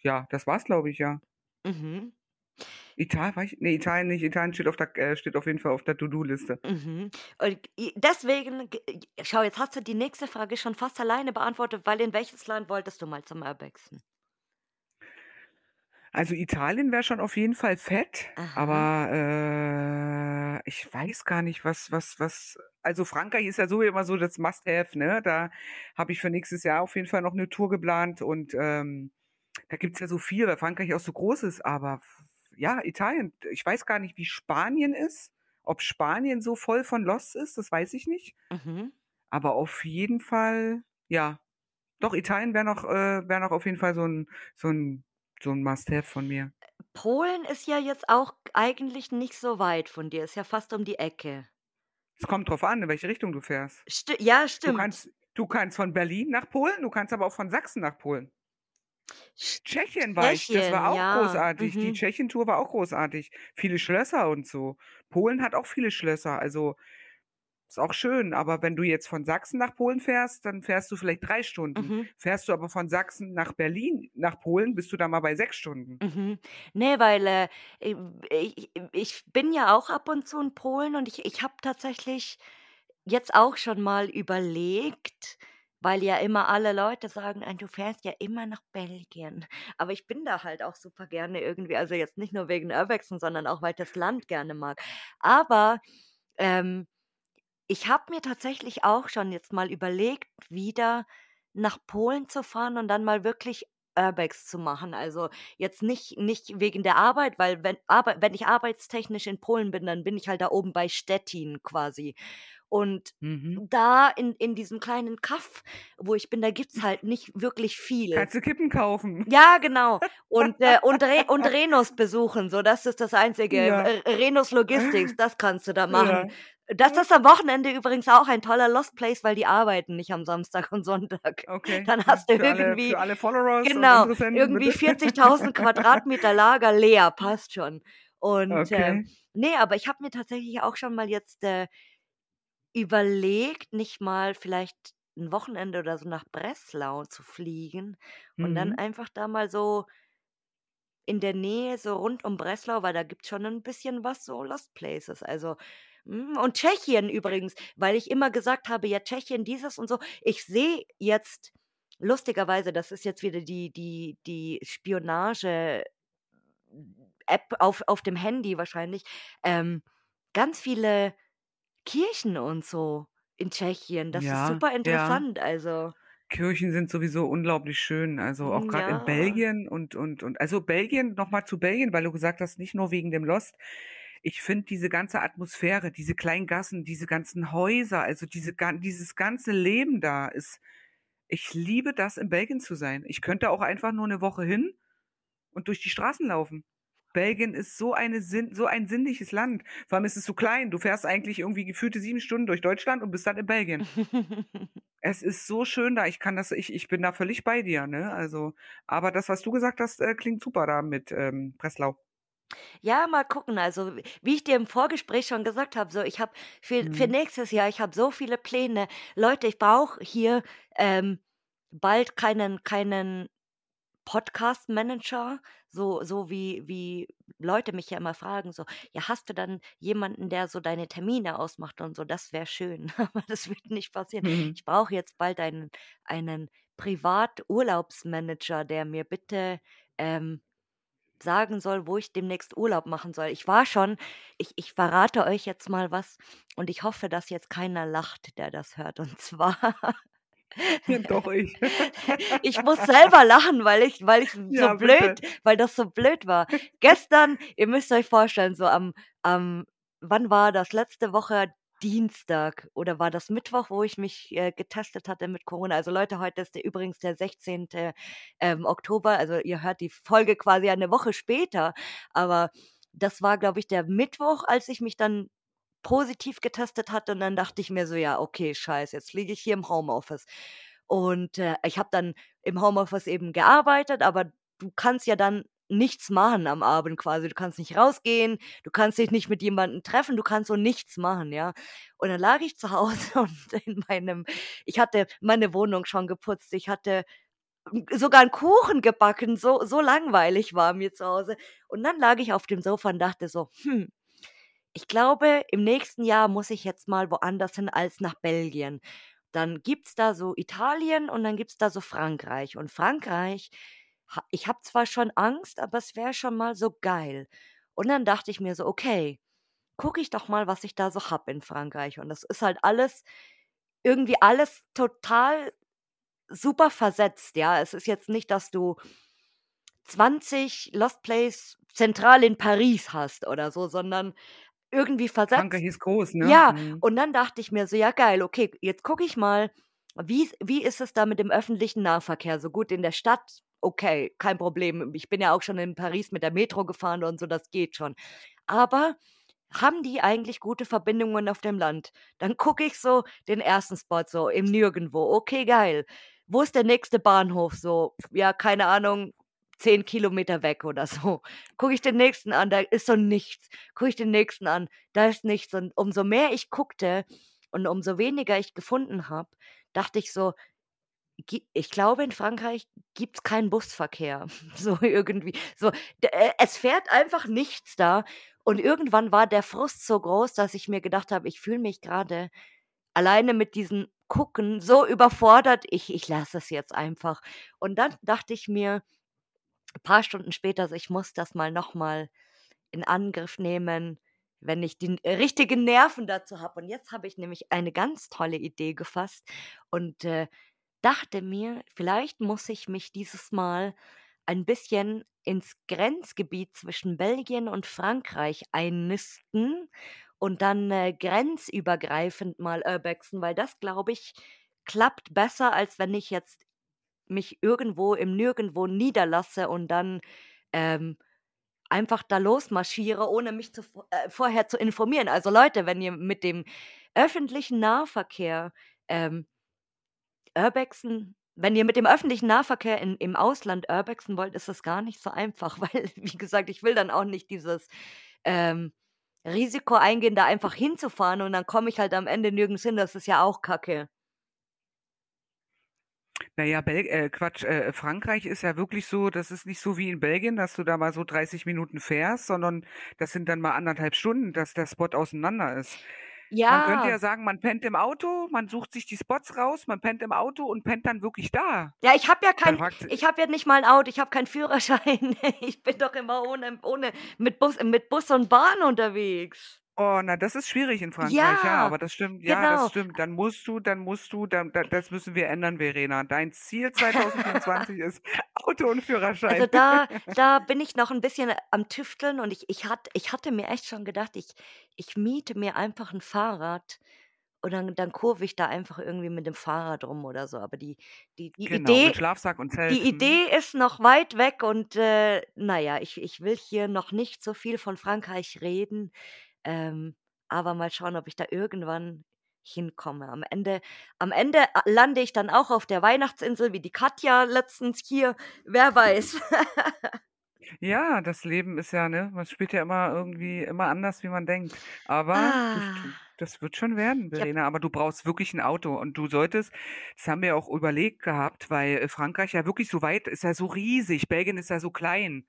B: Ja, das war's, glaube ich, ja.
A: Mhm.
B: Ital war ich ne, Italien nicht. Italien steht auf der äh, steht auf jeden Fall auf der To-do-Liste.
A: Mhm. Und deswegen schau, jetzt hast du die nächste Frage schon fast alleine beantwortet, weil in welches Land wolltest du mal zum Urbexen?
B: Also, Italien wäre schon auf jeden Fall fett,
A: Aha.
B: aber, äh, ich weiß gar nicht, was was was also, Frankreich ist ja so immer so das Must-have, ne? Da habe ich für nächstes Jahr auf jeden Fall noch 'ne Tour geplant und, ähm, da gibt's ja so viel, weil Frankreich auch so groß ist, aber ja, Italien. Ich weiß gar nicht, wie Spanien ist. Ob Spanien so voll von Lost ist, das weiß ich nicht.
A: Mhm.
B: Aber auf jeden Fall ja. Doch, Italien wäre noch äh, wäre noch auf jeden Fall so 'n so 'n so 'n Must-have von mir.
A: Polen ist ja jetzt auch eigentlich nicht so weit von dir, ist ja fast um die Ecke.
B: Es kommt drauf an, in welche Richtung du fährst.
A: Sti ja,
B: Du
A: stimmt.
B: kannst du kannst von Berlin nach Polen, du kannst aber auch von Sachsen nach Polen.
A: Sch
B: Tschechien war ich, das
A: Tschechien,
B: war auch
A: ja.
B: großartig. Die
A: Mhm.
B: Tschechien-Tour war auch großartig. Viele Schlösser und so. Polen hat auch viele Schlösser, also ist auch schön, aber wenn du jetzt von Sachsen nach Polen fährst, dann fährst du vielleicht 3 Stunden.
A: Mhm.
B: Fährst du aber von Sachsen nach Berlin nach Polen, bist du da mal bei 6 Stunden.
A: Mhm. Ne, weil, äh, ich ich bin ja auch ab und zu in Polen und ich ich habe tatsächlich jetzt auch schon mal überlegt, weil ja immer alle Leute sagen: „Ah, du fährst ja immer nach Belgien.“ Aber ich bin da halt auch super gerne irgendwie also, jetzt nicht nur wegen Urbexen, sondern auch, weil ich das Land gerne mag. Aber, ähm, ich habe mir tatsächlich auch schon jetzt mal überlegt, wieder nach Polen zu fahren und dann mal wirklich Urbex zu machen. Also, jetzt nicht nicht wegen der Arbeit, weil wenn Arbei wenn ich arbeitstechnisch in Polen bin, dann bin ich halt da oben bei Stettin quasi. Und
B: Mhm.
A: da in in diesem kleinen Kaff, wo ich bin, da gibt's halt nicht wirklich viel.
B: Kannst du Kippen kaufen.
A: Ja, genau. Und, äh, und Re und Renos besuchen, so, das ist das Einzige.
B: Ja.
A: Äh, Renos Logistics, das kannst du da
B: Ja.
A: machen. Das ist am Wochenende übrigens auch ein toller Lost Place, weil die arbeiten nicht am Samstag und Sonntag.
B: Okay.
A: Dann hast du
B: für alle
A: irgendwie
B: für alle Followers und
A: genau, irgendwie
B: bitte.
A: 40.000 Quadratmeter Lager leer, passt schon. Und,
B: Okay.
A: ne, aber ich habe mir tatsächlich auch schon mal jetzt, äh, überlegt, nicht mal vielleicht 'n Wochenende oder so nach Breslau zu fliegen und dann
B: Mhm.
A: einfach da mal so in der Nähe, so rund um Breslau, weil da gibt's schon 'n bisschen was, so Lost Places. Also hm, und Tschechien übrigens, weil ich immer gesagt habe: „Ja, Tschechien, dieses und so.“ Ich sehe jetzt lustigerweise, das ist jetzt wieder die die die Spionage App auf auf dem Handy wahrscheinlich, ähm, ganz viele Kirchen und so in Tschechien. Das ist
B: Ja,
A: super
B: ja.
A: interessant, also
B: Kirchen sind sowieso unglaublich schön, also auch
A: Hm,
B: grad in
A: ja.
B: Belgien und und und also Belgien noch mal zu Belgien, weil du gesagt hast, nicht nur wegen dem Lost. Ich finde diese ganze Atmosphäre, diese kleinen Gassen, diese ganzen Häuser, also diese gan dieses ganze Leben da ist ich liebe das, in Belgien zu sein. Ich könnte auch einfach nur 'ne Woche hin und durch die Straßen laufen. Belgien ist so eine sinn so ein sinnliches Land. Vor allem ist es so klein. Du fährst eigentlich irgendwie gefühlte 7 Stunden durch Deutschland und bist dann in Belgien. Es ist so schön da. Ich kann das ich ich bin da völlig bei dir, ne? Also aber das, was du gesagt hast, äh, klingt super da mit, ähm, Breslau.
A: Ja, mal gucken. Also, wie ich dir im Vorgespräch schon gesagt habe, so, ich habe für für
B: Mhm.
A: nächstes Jahr ich habe so viele Pläne. Leute, ich brauche hier, ähm, bald keinen keinen Podcast-Manager, so so wie wie Leute mich ja immer fragen, so: „Ja, hast du dann jemanden, der so deine Termine ausmacht und so?“ Das wäre schön, aber das wird nicht passieren.
B: Mhm.
A: Ich brauche jetzt bald einen einen Privat-Urlaubsmanager, der mir bitte, ähm, sagen soll, wo ich demnächst Urlaub machen soll. Ich war schon ich ich verrate euch jetzt mal was und ich hoffe, dass jetzt keiner lacht, der das hört. Und zwar
B: doch, ich.
A: ich muss selber lachen, weil ich weil ich so
B: Ja,
A: blöd
B: bitte.
A: weil das so blöd war. Gestern ihr müsst euch vorstellen, so am am wann war das? Letzte Woche Dienstag oder war das Mittwoch, wo ich mich, äh, getestet hatte mit Corona? Also Leute, heute ist der übrigens der 16., ähm, Oktober. Also ihr hört die Folge quasi eine Woche später, aber das war, glaube ich, der Mittwoch, als ich mich dann positiv getestet hatte und dann dachte ich mir so: „Ja, okay, scheiße, jetzt liege ich hier im Homeoffice.“ Und, äh, ich habe dann im Homeoffice eben gearbeitet, aber du kannst ja dann nichts machen am Abend quasi. Du kannst nicht rausgehen, du kannst dich nicht mit jemandem treffen, du kannst so nichts machen, ja? Und dann lag ich zu Hause und in meinem ich hatte meine Wohnung schon geputzt. Ich hatte sogar 'n Kuchen gebacken, so so langweilig war mir zu Hause. Und dann lag ich auf dem Sofa und dachte so: „Hm, ich glaube, im nächsten Jahr muss ich jetzt mal woanders hin als nach Belgien.“ Dann gibt's da so Italien und dann gibt's da so Frankreich. Und Frankreich ich habe zwar schon Angst, aber es wäre schon mal so geil. Und dann dachte ich mir so: „Okay, gucke ich doch mal, was ich da so habe in Frankreich.“ Und das ist halt alles irgendwie alles total super versetzt, ja? Es ist jetzt nicht, dass du 20 Lost Place zentral in Paris hast oder so, sondern irgendwie versetzt.
B: Frankreich ist groß, ne?
A: Ja,
B: Mhm.
A: und dann dachte ich mir so: „Ja geil, okay, jetzt gucke ich mal, wie wie ist es da mit dem öffentlichen Nahverkehr? So gut in der Stadt, okay, kein Problem. Ich bin ja auch schon in Paris mit der Metro gefahren und so, das geht schon. Aber haben die eigentlich gute Verbindungen auf dem Land? Dann gucke ich so den ersten Spot so im Nirgendwo. Okay, geil. Wo ist der nächste Bahnhof so? Ja, keine Ahnung, 10 Kilometer weg oder so. Gucke ich den nächsten an, da ist so nichts. Gucke ich den nächsten an, da ist nichts. Und umso mehr ich guckte und umso weniger ich gefunden habe, dachte ich so: „Gi ich glaube, in Frankreich gibt's keinen Busverkehr.“ So irgendwie. So, äh, es fährt einfach nichts da. Und irgendwann war der Frust so groß, dass ich mir gedacht habe: „Ich fühle mich grade alleine mit diesem Gucken so überfordert, ich ich lasse es jetzt einfach.“ Und dann dachte ich mir paar Stunden später so: „Ich muss das mal noch mal in Angriff nehmen, wenn ich die n richtigen Nerven dazu habe.“ Und jetzt habe ich nämlich eine ganz tolle Idee gefasst und, äh, dachte mir, vielleicht muss ich mich dieses Mal ein bisschen ins Grenzgebiet zwischen Belgien und Frankreich einnisten und dann, äh, grenzübergreifend mal urbexen, weil das, glaube ich, klappt besser, als wenn ich jetzt mich irgendwo im Nirgendwo niederlasse und dann, ähm, einfach da losmarschiere, ohne mich zu äh, vorher zu informieren. Also, Leute, wenn ihr mit dem öffentlichen Nahverkehr, ähm urbexen wenn ihr mit dem öffentlichen Nahverkehr in im Ausland urbexen wollt, ist das gar nicht so einfach, weil, wie gesagt, ich will dann auch nicht dieses, ähm, Risiko eingehen, da einfach hinzufahren und dann komme ich halt am Ende nirgends hin. Das ist ja auch Kacke.
B: Na ja, Bel äh, Quatsch, äh, Frankreich ist ja wirklich so das ist nicht so wie in Belgien, dass du da mal so 30 Minuten fährst, sondern das sind dann mal 1,5 Stunden, dass der Spot auseinander ist. Man könnte ja
A: Ja.
B: sagen, man pennt im Auto, man sucht sich die Spots raus, man pennt im Auto und pennt dann wirklich da.
A: Ja, ich habe ja kein ich habe ja nicht mal 'n Auto, ich habe keinen Führerschein. Ich bin doch immer ohne ohne mit Bus mit Bus und Bahn unterwegs.
B: Oh, na, das ist schwierig in Frankreich, ja,
A: Ja,
B: aber das stimmt ja, das
A: genau.
B: stimmt. Dann musst du dann musst du dann da das müssen wir ändern, Verena. Dein Ziel 2024 ist Auto und
A: Also,
B: Führerschein.
A: da da bin ich noch 'n bisschen am Tüfteln und ich ich hatt ich hatte mir echt schon gedacht, ich ich miete mir einfach 'n Fahrrad und dann dann kurve ich da einfach irgendwie mit dem Fahrrad rum oder so. Aber die die die
B: Genau, mit
A: Idee
B: Schlafsack und Zelt.
A: die
B: Mhm.
A: Idee ist noch weit weg und, äh, na ja, ich ich will hier noch nicht so viel von Frankreich reden, ähm, aber mal schauen, ob ich da irgendwann hinkomme. Am Ende am Ende a lande ich dann auch auf der Weihnachtsinsel wie die Katja letztens hier, wer weiß.
B: Ja, das Leben ist ja ne, man spielt ja immer irgendwie immer anders, wie man denkt. Aber du du
A: Ah.
B: das wird schon werden, Verena, aber du brauchst wirklich 'n Auto und du solltest das haben wir auch überlegt gehabt, weil, äh, Frankreich ja wirklich so weit ist ja so riesig, Belgien ist ja so klein.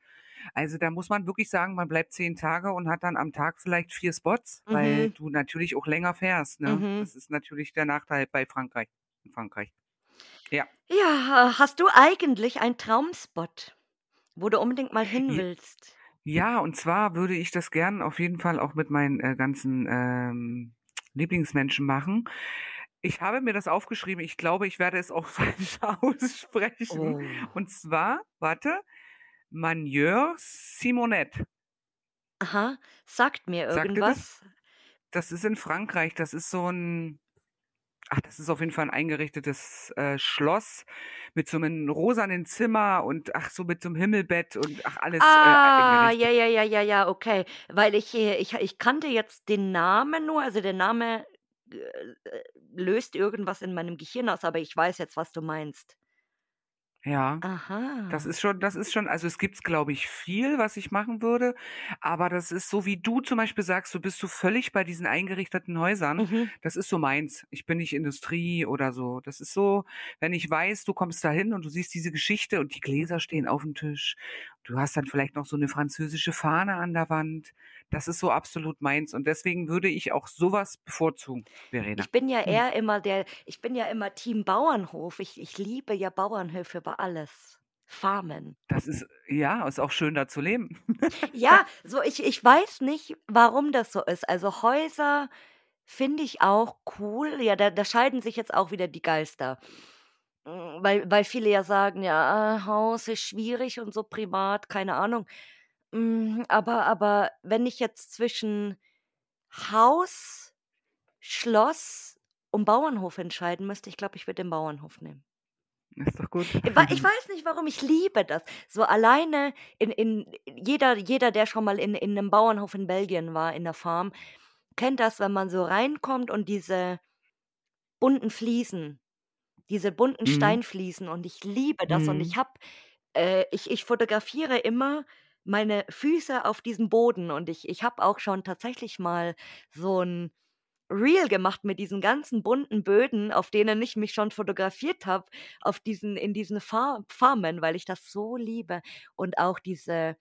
B: Also, da muss man wirklich sagen, man bleibt 10 Tage und hat dann am Tag vielleicht 4 Spots, weil
A: Mhm.
B: du natürlich auch länger fährst, ne?
A: Mhm.
B: Das ist natürlich der Nachteil bei Frankreich in Frankreich. Ja.
A: Ja, hast du eigentlich einen Traumspot, wo du unbedingt mal hin willst?
B: ja, und zwar würde ich das gern auf jeden Fall auch mit meinen, äh, ganzen, ähm, Lieblingsmenschen machen. Ich habe mir das aufgeschrieben, ich glaube, ich werde es auch falsch aussprechen.
A: Oh.
B: Und zwar, warte, Magnier-Simonette.
A: Aha, sagt mir
B: Sagt dir das?
A: irgendwas.
B: Das ist in Frankreich. Das ist so 'n ach, das ist auf jeden Fall 'n eingerichtetes, äh, Schloss mit so 'nem rosanen Zimmer und ach, so mit so 'nem Himmelbett und ach, alles, äh,
A: Ah,
B: eingerichtet.
A: ja, ja, ja, ja, ja, okay. Weil ich, äh ich ich kannte jetzt den Namen nur, also, der Name, äh, äh, löst irgendwas in meinem Gehirn aus, aber ich weiß jetzt, was du meinst.
B: Ja, das
A: Aha.
B: ist schon das ist schon also, es gibt's, glaube ich, viel, was ich machen würde, aber das ist so, wie du zum Beispiel sagst, du bist so völlig bei diesen eingerichteten Häusern.
A: Mhm.
B: Das ist so meins. Ich bin nicht Industrie oder so. Das ist so, wenn ich weiß, du kommst da hin und du siehst diese Geschichte und die Gläser stehen auf'm Tisch. Du hast dann vielleicht noch so 'ne französische Fahne an der Wand. Das ist so absolut meins und deswegen würde ich auch so was bevorzugen, Verena.
A: Ich bin ja
B: Mhm.
A: eher immer der ich bin ja immer Team Bauernhof. Ich ich liebe ja Bauernhöfe über alles. Farmen.
B: Das ist ja, ist auch schön, da zu leben.
A: Ja, so ich ich weiß nicht, warum das so ist. Also, Häuser finde ich auch cool. Ja, da da scheiden sich jetzt auch wieder die Geister. Hm, weil weil viele ja sagen: „Ja, Haus ist schwierig und so privat“, keine Ahnung. Hm, aber aber wenn ich jetzt zwischen Haus, Schloss und Bauernhof entscheiden müsste, ich glaube, ich würde den Bauernhof nehmen.
B: Ist doch gut.
A: Ich weiß nicht warum, ich liebe das. So alleine in in jeder jeder, der schon mal in in 'nem Bauernhof in Belgien war, in der Farm, kennt das, wenn man so reinkommt und diese bunten Fliesen diese bunten
B: Mhm.
A: Steinfliesen und ich liebe das und
B: Mhm.
A: ich habe äh, ich ich fotografiere immer meine Füße auf diesem Boden und ich ich habe auch schon tatsächlich mal so 'n Reel gemacht mit diesen ganzen bunten Böden, auf denen ich mich schon fotografiert habe, auf diesen in diesen Fa Farmen, weil ich das so liebe. Und auch diese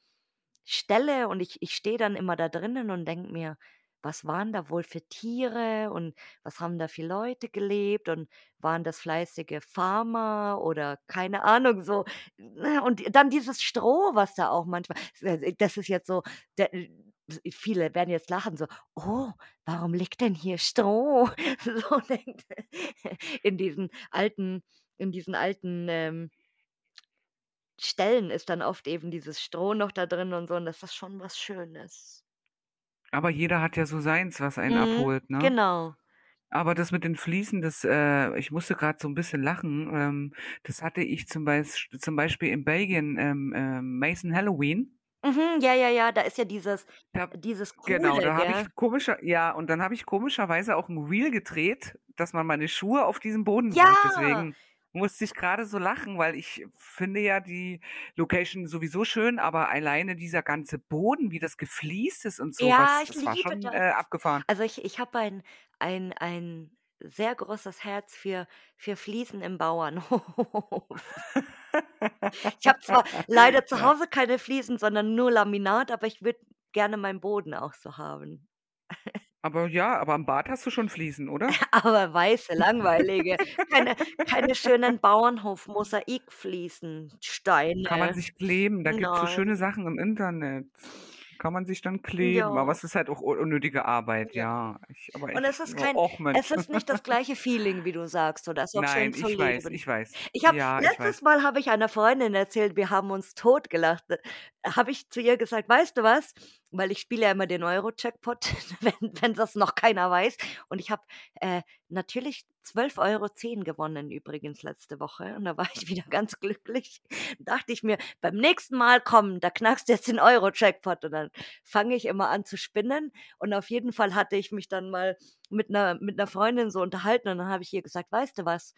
A: Ställe und ich ich stehe dann immer da drinnen und denke mir: „Was waren da wohl für Tiere und was haben da für Leute gelebt und waren das fleißige Farmer oder keine Ahnung so“, ne? Und dann dieses Stroh, was da auch manchmal das ist jetzt so der viele werden jetzt lachen so: „Oh, warum liegt denn hier Stroh?“ So denkt in diesen alten in diesen alten, ähm Stellen ist dann oft eben dieses Stroh noch da drin und so und das ist schon was Schönes.
B: Aber jeder hat ja so seins, was einen
A: Mhm,
B: abholt, ne?
A: genau.
B: Aber das mit den Fliesen, das, äh ich musste grad so 'n bisschen lachen. Ähm, das hatte ich zum Beisch zum Beispiel in Belgien, ähm, ähm, Maison Halloween.
A: Mhm, ja, ja, ja, da ist ja dieses
B: Da
A: dieses
B: genau,
A: Coole,
B: da habe ich komischer ja, und dann habe ich komischerweise auch 'n Reel gedreht, dass man meine Schuhe auf diesem Boden sieht.
A: Ja!
B: Deswegen musste ich grade so lachen, weil ich finde ja die Location sowieso schön, aber alleine dieser ganze Boden, wie das gefliest ist und so
A: Ja,
B: was,
A: ich
B: das war
A: liebe
B: schon,
A: das.
B: äh, abgefahren.
A: Also, ich ich habe ein ein ein sehr großes Herz für für Fliesen im Bauernhof. Ich habe zwar leider zu. Hause keine Fliesen, sondern nur Laminat, aber ich würde gerne meinen Boden auch so haben.
B: Aber ja, aber im Bad hast du schon Fliesen, oder?
A: Aber weiße, langweilige, keine keine schönen Bauernhof-Mosaikfliesen,
B: Kann man
A: Steine.
B: sich kleben, da gibt's so schöne
A: Nein.
B: Sachen im Internet. Kann man sich dann kleben, aber
A: Ja.
B: es ist halt auch unnötige Arbeit,
A: Ja.
B: ja. Ich aber
A: Und es
B: ich
A: ist
B: oh,
A: kein
B: och Mensch.
A: es ist nicht das gleiche Feeling, wie du sagst, oder ist auch schön
B: Nein,
A: zu
B: ich weiß,
A: leben.
B: ich weiß.
A: Ich habe
B: Ja, ich
A: letztes
B: weiß.
A: Mal habe ich einer Freundin erzählt, wir haben uns totgelacht. Habe ich zu ihr gesagt: „Weißt du was?“ Weil ich spiele ja immer den Euro-Jackpot, wenn wenn das noch keiner weiß. Und ich habe, äh, natürlich 12,10 € gewonnen übrigens letzte Woche und da war ich wieder ganz glücklich. Dachte ich mir: „Beim nächsten Mal, komm, da knackst du jetzt den Euro-Jackpot.“ Und dann fange ich immer an zu spinnen und auf jeden Fall hatte ich mich dann mal mit 'ner mit 'ner Freundin so unterhalten und dann habe ich ihr gesagt: „Weißt du was?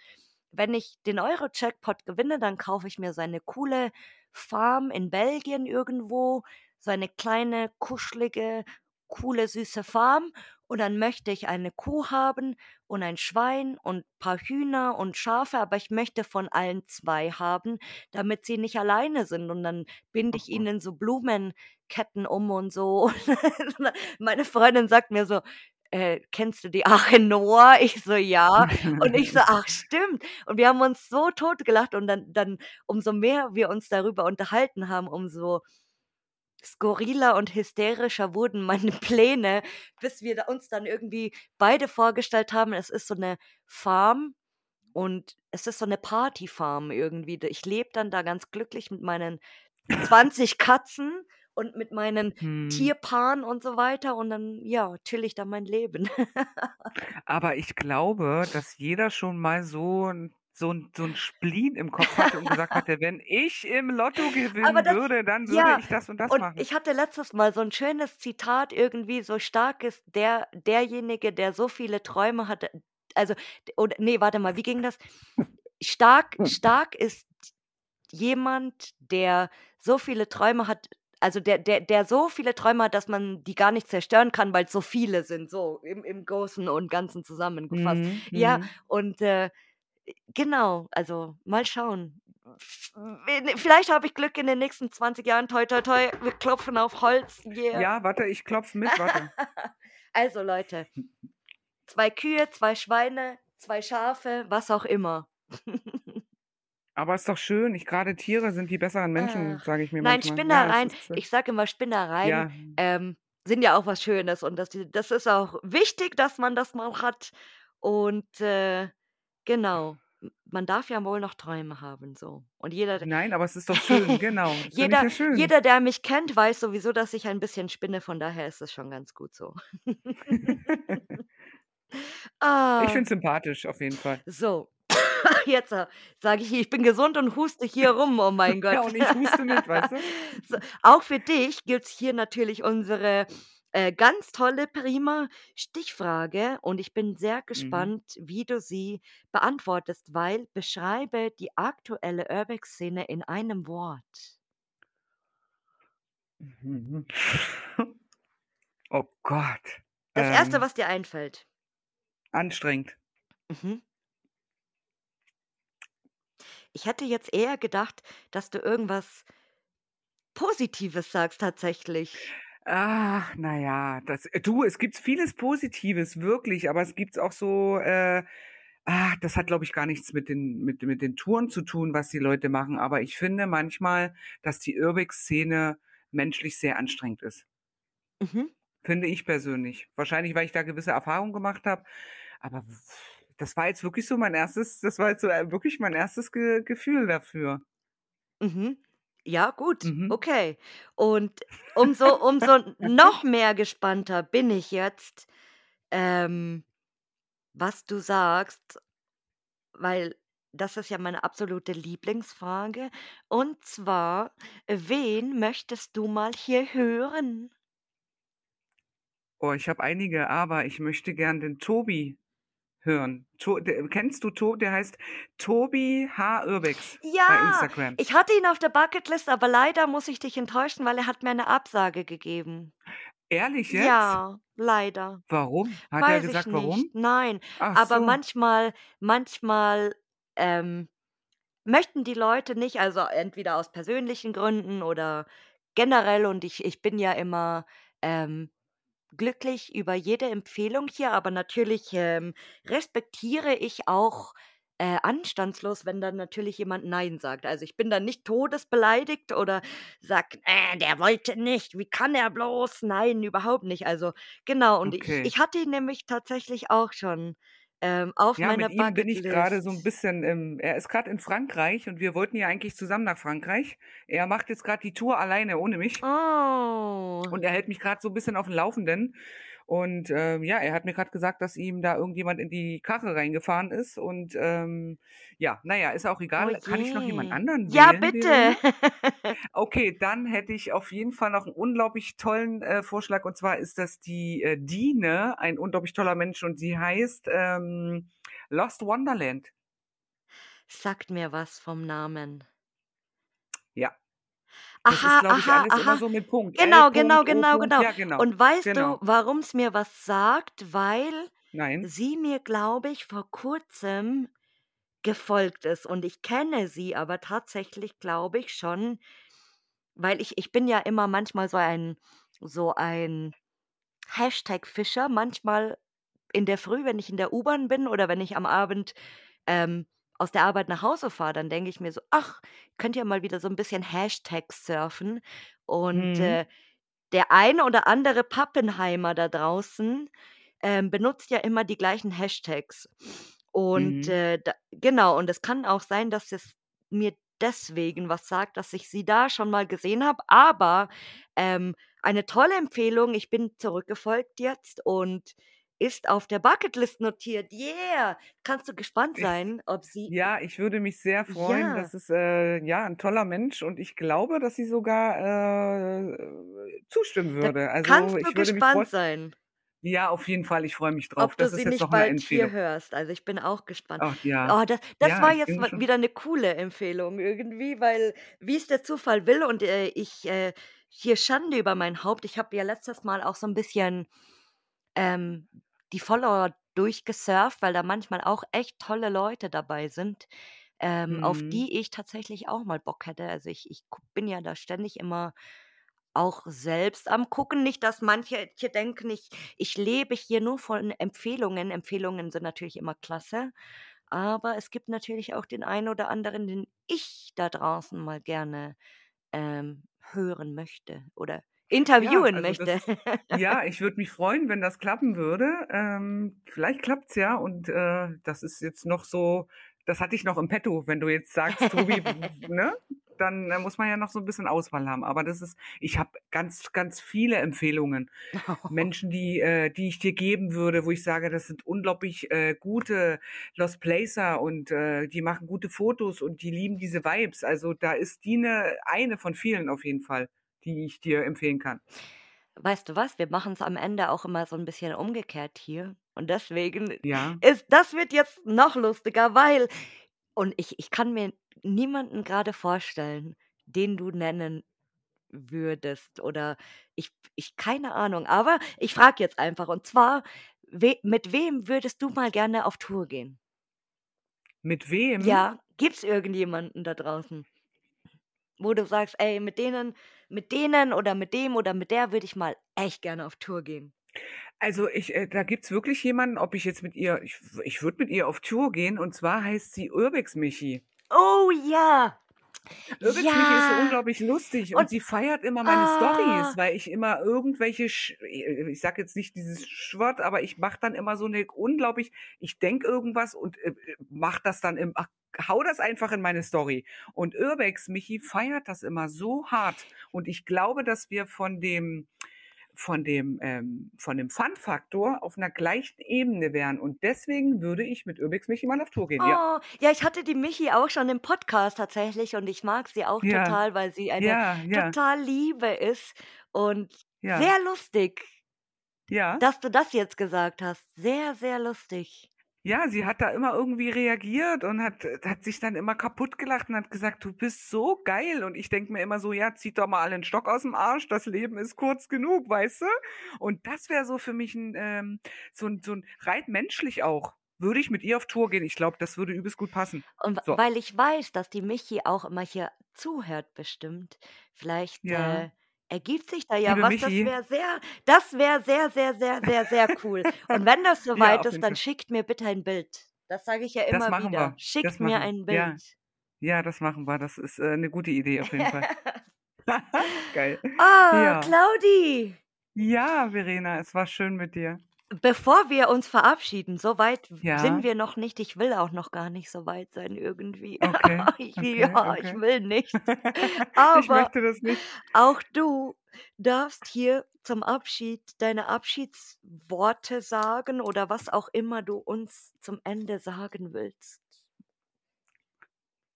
A: Wenn ich den Euro-Jackpot gewinne, dann kaufe ich mir so eine coole Farm in Belgien irgendwo, so eine kleine, kuschelige, coole, süße Farm und dann möchte ich eine Kuh haben und ein Schwein und paar Hühner und Schafe, aber ich möchte von allen 2 haben, damit sie nicht alleine sind und dann binde ich ihnen so Blumenketten um und so.“ Und meine Freundin sagt mir so: „Äh, kennst du die Arche Noah?“ Ich so: „Ja.“ Und ich so: „Ach stimmt.“ Und wir haben uns so totgelacht und dann dann umso mehr wir uns darüber unterhalten haben, umso skurriler und hysterischer wurden meine Pläne, bis wir uns dann irgendwie beide vorgestellt haben, es ist so 'ne Farm und es ist so 'ne Partyfarm irgendwie. Ich lebe dann da ganz glücklich mit meinen 20 Katzen und mit meinen
B: Mhm.
A: Tierpaaren und so weiter und dann, ja, chill ich da mein Leben.
B: Aber ich glaube, dass jeder schon mal so 'n so 'n so 'n Spleen im Kopf hatte und gesagt hatte: „Wenn ich im Lotto gewinnen
A: das
B: würde, dann würde
A: ja,
B: ich das und das
A: und
B: machen.“
A: ich hatte letztes Mal so 'n schönes Zitat irgendwie, so stark ist der derjenige, der so viele Träume hatte also, oder ne, warte mal, wie ging das? Stark stark ist jemand, der so viele Träume hat also, der der der so viele Träume hat, dass man die gar nicht zerstören kann, weil's so viele sind, so im im Großen und Ganzen zusammengefasst.
B: Mhm,
A: Ja,
B: mhm.
A: und, äh, genau, also, mal schauen. V wen vielleicht habe ich Glück in den nächsten 20 Jahren, toi, toi, toi. Wir klopfen auf Holz, yeah.
B: Ja, warte, ich klopfe mit, warte.
A: Also, Leute 2 Kühe, 2 Schweine, 2 Schafe, was auch immer.
B: Aber ist doch schön. Ich grade Tiere sind die besseren Menschen,
A: Ach,
B: sage ich mir
A: nein,
B: manchmal. Ja,
A: Spinnereien
B: ist, äh
A: ich sage immer, Spinnereien,
B: Ja.
A: ähm, sind ja auch was Schönes und die das ist auch wichtig, dass man das mal hat und, äh, genau. Man darf ja wohl noch Träume haben so. Und jeder
B: Nein, aber es ist doch schön, genau. Ich
A: jeder
B: ja schön.
A: jeder, der mich kennt, weiß sowieso, dass ich ein bisschen spinne, von daher ist es schon ganz gut so.
B: Ich
A: Ah.
B: finde es sympathisch, auf jeden Fall.
A: So, jetzt, äh, sage ich, ich bin gesund und huste hier rum, oh mein Gott.
B: Ja, und ich huste mit, weißt du?
A: So, auch für dich gibt's hier natürlich unsere, äh, ganz tolle, prima Stichfrage und ich bin sehr
B: Mhm.
A: gespannt, wie du sie beantwortest, weil beschreibe die aktuelle Urbex-Szene in einem Wort.
B: Mhm. Oh Gott.
A: Das Erste,
B: Ähm
A: was dir einfällt.
B: Anstrengend.
A: Mhm. Ich hätte jetzt eher gedacht, dass du irgendwas Positives sagst tatsächlich.
B: Ach, na ja, das du, es gibt vieles Positives, wirklich, aber es gibt auch so, äh ah, das hat, glaube ich, gar nichts mit den mit mit den Touren zu tun, was die Leute machen, aber ich finde manchmal, dass die Urbex-Szene menschlich sehr anstrengend ist.
A: Mhm.
B: Finde ich persönlich. Wahrscheinlich, weil ich da gewisse Erfahrungen gemacht habe, aber das war jetzt wirklich so mein erstes das war jetzt so, äh, wirklich mein erstes Ge Gefühl dafür.
A: Mhm. Ja, gut,
B: Mhm.
A: okay. Und umso umso noch mehr gespannter bin ich jetzt, ähm, was du sagst, weil das ist ja meine absolute Lieblingsfrage. Und zwar, wen möchtest du mal hier hören?
B: Oh, ich habe einige, aber ich möchte gern den Tobi hören. To kennst du To der heißt Tobi H. Urbex bei
A: Ja,
B: Instagram.
A: ich hatte ihn auf der Bucketlist, aber leider muss ich dich enttäuschen, weil er hat mir 'ne Absage gegeben.
B: Ehrlich jetzt?
A: Ja, leider.
B: Warum? Hat er
A: Weiß ich
B: gesagt,
A: nicht.
B: warum?
A: Nein,
B: Ach
A: aber
B: so.
A: manchmal manchmal, ähm, möchten die Leute nicht, also entweder aus persönlichen Gründen oder generell und ich ich bin ja immer, ähm, glücklich über jede Empfehlung hier, aber natürlich, ähm, respektiere ich auch, äh, anstandslos, wenn dann natürlich jemand „Nein“ sagt. Also, ich bin dann nicht todesbeleidigt oder sage: „Äh, der wollte nicht. Wie kann er bloß? Nein, überhaupt nicht.“ Also, genau und ich
B: Okay.
A: ich hatte ihn nämlich tatsächlich auch schon, ähm, auf
B: Ja,
A: meiner
B: mit ihm bin ich grade so 'n
A: Bucketlist.
B: bisschen im er ist grad in Frankreich und wir wollten ja eigentlich zusammen nach Frankreich. Er macht jetzt grad die Tour alleine ohne mich.
A: Oh.
B: Und er hält mich grad so 'n bisschen auf'm Laufenden. Und, ähm, ja, er hat mir grad gesagt, dass ihm da irgendjemand in die Karre reingefahren ist und, ähm, ja, na ja, ist auch
A: Oh
B: egal. Kann ich noch jemand
A: je.
B: anderen
A: Ja,
B: wählen,
A: bitte.
B: Okay, dann hätte ich auf jeden Fall noch 'n unglaublich tollen, äh, Vorschlag und zwar ist das die, äh, Dine, ein unglaublich toller Mensch und sie heißt, ähm, Lost Wonderland.
A: Sagt mir was vom Namen.
B: Ja. Das ist,
A: Aha,
B: glaube ich,
A: aha,
B: alles immer
A: aha.
B: so mit Punkt. L.
A: Genau, genau, genau, genau.
B: Ja, genau,
A: Und weißt du,
B: genau.
A: warum's mir was sagt? Weil
B: Nein.
A: sie mir, glaube ich, vor Kurzem gefolgt ist und ich kenne sie aber tatsächlich, glaube ich, schon, weil ich ich bin ja immer manchmal so ein so ein Hashtag-Fischer. Manchmal in der Früh, wenn ich in der U-Bahn bin oder wenn ich am Abend, ähm, aus der Arbeit nach Hause fahre, dann denke ich mir so: „Ach, könnt ja mal wieder so 'n bisschen Hashtag surfen.“ Und,
B: Mhm.
A: äh, der eine oder andere Pappenheimer da draußen, ähm, benutzt ja immer die gleichen Hashtags. Und,
B: Mhm.
A: äh, da genau, und es kann auch sein, dass es mir deswegen was sagt, dass ich sie da schon mal gesehen habe, aber, ähm, eine tolle Empfehlung. Ich bin zurückgefolgt jetzt und ist auf der Bucketlist notiert. Yeah! Kannst du gespannt sein, ob sie
B: ja, ich würde mich sehr freuen.
A: Ja.
B: Das ist, äh, ja, 'n toller Mensch und ich glaube, dass sie sogar, äh, zustimmen
A: Da
B: würde. Also,
A: kannst du
B: ich würde mich
A: gespannt sein.
B: Ja, auf jeden Fall, ich freue mich drauf.
A: Ob du
B: Das
A: sie
B: jetzt
A: nicht bald hier hörst. Also, ich bin auch gespannt.
B: Ach ja.
A: Oh, da das
B: Ja,
A: war jetzt wieder 'ne coole Empfehlung irgendwie, weil wie's der Zufall will und, äh, ich, äh hier Schande über mein Haupt. Ich habe ja letztes Mal auch so 'n bisschen, ähm, die Follower durchgesurft, weil da manchmal auch echt tolle Leute dabei sind, ähm, auf
B: Mhm.
A: die ich tatsächlich auch mal Bock hätte. Also, ich ich bin ja da ständig immer auch selbst am Gucken. Nicht, dass manche hier denken, ich ich lebe hier nur von Empfehlungen. Empfehlungen sind natürlich immer klasse, aber es gibt natürlich auch den einen oder anderen, den ich da draußen mal gerne, ähm, hören möchte oder
B: Ja,
A: interviewen
B: also
A: möchte.
B: das ja, ich würde mich freuen, wenn das klappen würde. Ähm, vielleicht klappt's ja und, äh, das ist jetzt noch so das hatte ich noch im Petto. Wenn du jetzt sagst, Tobi, ne, dann, äh, muss man ja noch so 'n bisschen Auswahl haben. Aber das ist ich habe ganz, ganz viele Empfehlungen. Menschen, die äh, die ich dir geben würde, wo ich sage, das sind unglaublich, äh, gute Lost Placer und, äh, die machen gute Fotos und die lieben diese Vibes. Also, da ist Dine eine von vielen auf jeden Fall, die ich dir empfehlen kann.
A: Weißt du was? Wir machen's am Ende auch immer so 'n bisschen umgekehrt hier und deswegen
B: Ja.
A: ist das wird jetzt noch lustiger, weil und ich ich kann mir niemanden grade vorstellen, den du nennen würdest oder ich ich keine Ahnung, aber ich frage jetzt einfach und zwar, we mit wem würdest du mal gerne auf Tour gehen?
B: Mit wem?
A: Ja, gibt's irgendjemanden da draußen? Wo du sagst: „Ey, mit denen mit denen oder mit dem oder mit der würde ich mal echt gerne auf Tour gehen?“
B: Also, ich äh, da gibt's wirklich jemanden, ob ich jetzt mit ihr ich ich würde mit ihr auf Tour gehen und zwar heißt sie Urbex Michi.
A: Oh ja.
B: Urbix Michi ist so
A: Ja.
B: unglaublich lustig und
A: Und
B: sie feiert immer meine
A: ah,
B: Stories, weil ich immer irgendwelche, Sch äh, ich sag jetzt nicht dieses Schwert, aber ich mache dann immer so eine unglaublich, ich denk irgendwas und äh, mach das dann im, ach, hau das einfach in meine Story. Und Urbex Michi feiert das immer so hart und ich glaube, dass wir von dem von dem, ähm, von dem Fun-Faktor auf einer gleichen Ebene wären. Und deswegen würde ich mit Urbex Michi mal auf Tour gehen. Ja,
A: oh, ja, ich hatte die Michi auch schon im Podcast tatsächlich und ich mag sie auch
B: ja,
A: total, weil sie eine
B: ja, ja,
A: total Liebe ist und
B: ja,
A: sehr lustig,
B: ja.
A: dass du das jetzt gesagt hast. Sehr, sehr lustig.
B: Ja, sie hat da immer irgendwie reagiert und hat, hat sich dann immer kaputt gelacht und hat gesagt, du bist so geil. Und ich denk mir immer so, ja, zieht doch mal einen Stock aus dem Arsch, das Leben ist kurz genug, weißt du? Und das wäre so für mich ein, ähm, so ein, so ein rein menschlich auch. Würde ich mit ihr auf Tour gehen? Ich glaube, das würde übelst gut passen.
A: Und
B: So,
A: weil ich weiß, dass die Michi auch immer hier zuhört, bestimmt. Vielleicht
B: ja.
A: äh, ergibt sich da ja
B: Liebe
A: was. Das
B: Michi,
A: wäre sehr, das wäre sehr, sehr, sehr, sehr, sehr cool. Und wenn das
B: ja,
A: soweit
B: auf
A: ist,
B: jeden
A: dann
B: Fall.
A: schickt mir bitte ein Bild. Das sage ich ja
B: Das
A: immer
B: machen
A: wieder.
B: wir. Das
A: Schickt mir
B: machen
A: ein.
B: Ja,
A: Bild.
B: ja, das machen wir. Das ist äh, eine gute Idee auf jeden Fall. Geil.
A: Ah,
B: Ja.
A: Claudi,
B: Ja, Verena, es war schön mit dir.
A: Bevor wir uns verabschieden, so weit sind
B: Ja,
A: wir noch nicht. Ich will auch noch gar nicht so weit sein irgendwie.
B: okay,
A: Ich,
B: okay,
A: ja, ich
B: okay.
A: will nicht.
B: Ich
A: Aber
B: möchte das nicht.
A: auch du darfst hier zum Abschied deine Abschiedsworte sagen oder was auch immer du uns zum Ende sagen willst.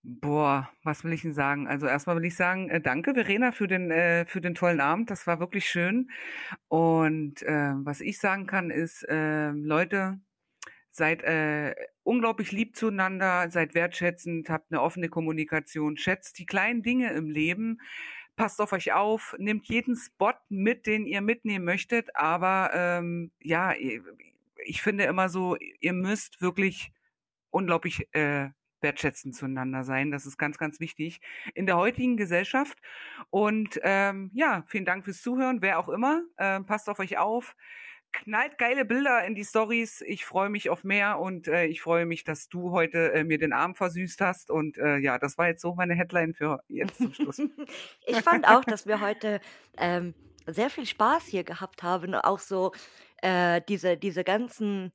B: Boah, was will ich denn sagen? Also erstmal will ich sagen, äh, danke Verena für den äh, für den tollen Abend. Das war wirklich schön. Und äh, was ich sagen kann ist, äh, Leute, seid äh, unglaublich lieb zueinander, seid wertschätzend, habt eine offene Kommunikation, schätzt die kleinen Dinge im Leben. Passt auf euch auf, nehmt jeden Spot mit, den ihr mitnehmen möchtet, aber ähm, ja, ich finde immer so, ihr müsst wirklich unglaublich äh, wertschätzend zueinander sein. Das ist ganz, ganz wichtig in der heutigen Gesellschaft. Und ähm, ja, vielen Dank fürs Zuhören, wer auch immer. Ähm, passt auf euch auf. Knallt geile Bilder in die Stories. Ich freue mich auf mehr und äh, ich freue mich, dass du heute äh, mir den Abend versüßt hast. Und äh, ja, das war jetzt so meine Headline für jetzt zum Schluss.
A: ich fand auch, dass wir heute ähm, sehr viel Spaß hier gehabt haben. Auch so äh, diese, diese ganzen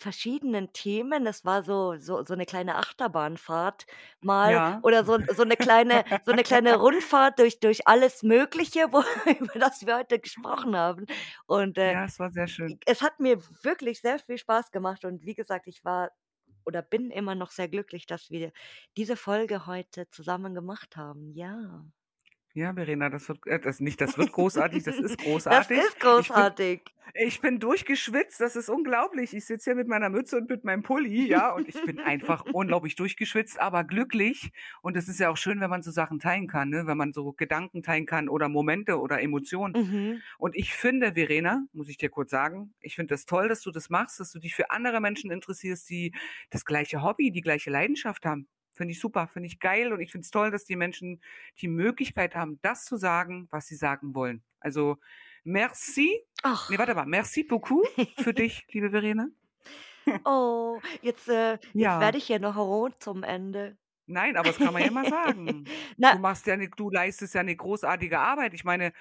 A: verschiedenen Themen. Es war so, so, so eine kleine Achterbahnfahrt mal
B: Ja,
A: oder so, so eine kleine, so eine kleine Rundfahrt durch, durch alles Mögliche, wo, über das wir heute gesprochen haben. Und äh,
B: ja, es war sehr schön.
A: es hat mir wirklich sehr viel Spaß gemacht. Und wie gesagt, ich war oder bin immer noch sehr glücklich, dass wir diese Folge heute zusammen gemacht haben. Ja.
B: Ja, Verena, das wird, äh, das nicht, das wird großartig, das ist
A: Das
B: großartig.
A: ist
B: Ich bin,
A: großartig.
B: ich bin durchgeschwitzt, das ist unglaublich. Ich sitze hier mit meiner Mütze und mit meinem Pulli, ja, und ich bin einfach unglaublich durchgeschwitzt, aber glücklich. Und es ist ja auch schön, wenn man so Sachen teilen kann, ne? wenn man so Gedanken teilen kann oder Momente oder Emotionen.
A: Mhm.
B: Und ich finde, Verena, muss ich dir kurz sagen, ich finde das toll, dass du das machst, dass du dich für andere Menschen interessierst, die das gleiche Hobby, die gleiche Leidenschaft haben. Finde ich super, finde ich geil und ich finde es toll, dass die Menschen die Möglichkeit haben, das zu sagen, was sie sagen wollen. Also merci, nee,
A: Ach.
B: warte mal, merci beaucoup für dich, liebe Verena.
A: Oh, jetzt, äh, jetzt
B: Ja,
A: werde ich hier noch rot zum Ende.
B: nein, aber das kann man ja mal sagen. Du machst ja eine, du leistest ja eine großartige Arbeit. Ich meine,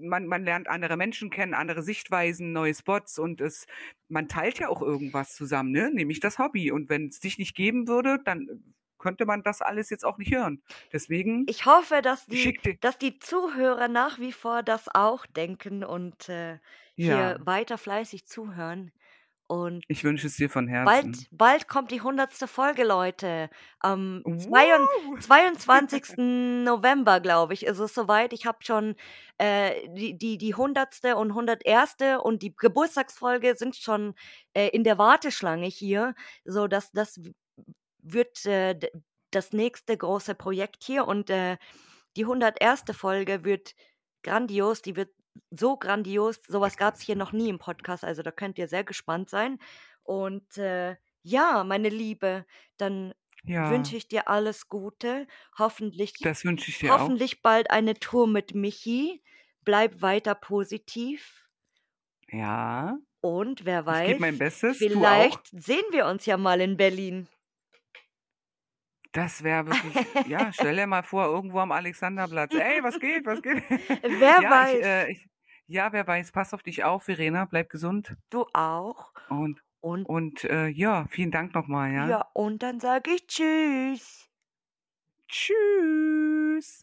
B: man, man lernt andere Menschen kennen, andere Sichtweisen, neue Spots und es, man teilt ja auch irgendwas zusammen, ne? Nämlich das Hobby. Und wenn es dich nicht geben würde, dann könnte man das alles jetzt auch nicht hören. Deswegen,
A: ich hoffe, dass die, dass die Zuhörer nach wie vor das auch denken und äh, hier
B: ja,
A: weiter fleißig zuhören. Und
B: ich wünsche es dir von
A: bald,
B: Herzen.
A: bald kommt die hundertste Folge, Leute. Am zwei-
B: Woo!
A: 22. November, glaube ich, ist es soweit. Ich habe schon äh, die, die, die 100. und 101. und die Geburtstagsfolge sind schon äh, in der Warteschlange hier. So, dass das wird äh, das nächste große Projekt hier. Und äh, die 101. Folge wird grandios. Die wird so grandios. Sowas gab es hier noch nie im Podcast. Also da könnt ihr sehr gespannt sein. Und äh, ja, meine Liebe, dann wünsche
B: Ja,
A: ich dir alles Gute. Hoffentlich,
B: das wünsche ich dir auch.
A: hoffentlich bald eine Tour mit Michi. Bleib weiter positiv.
B: Ja,
A: Und wer weiß,
B: auch.
A: vielleicht sehen wir uns ja mal in Berlin.
B: Das wäre wirklich ja, stell dir mal vor, irgendwo am Alexanderplatz: „Ey, was geht, was geht?“
A: Wer
B: Ja, ich,
A: weiß.
B: äh ich ja, wer weiß. Pass auf dich auf, Verena, bleib gesund.
A: Du auch.
B: Und
A: Und
B: und, äh, ja, vielen Dank noch mal, ja?
A: ja, und dann sage ich Tschüss.
B: Tschüss.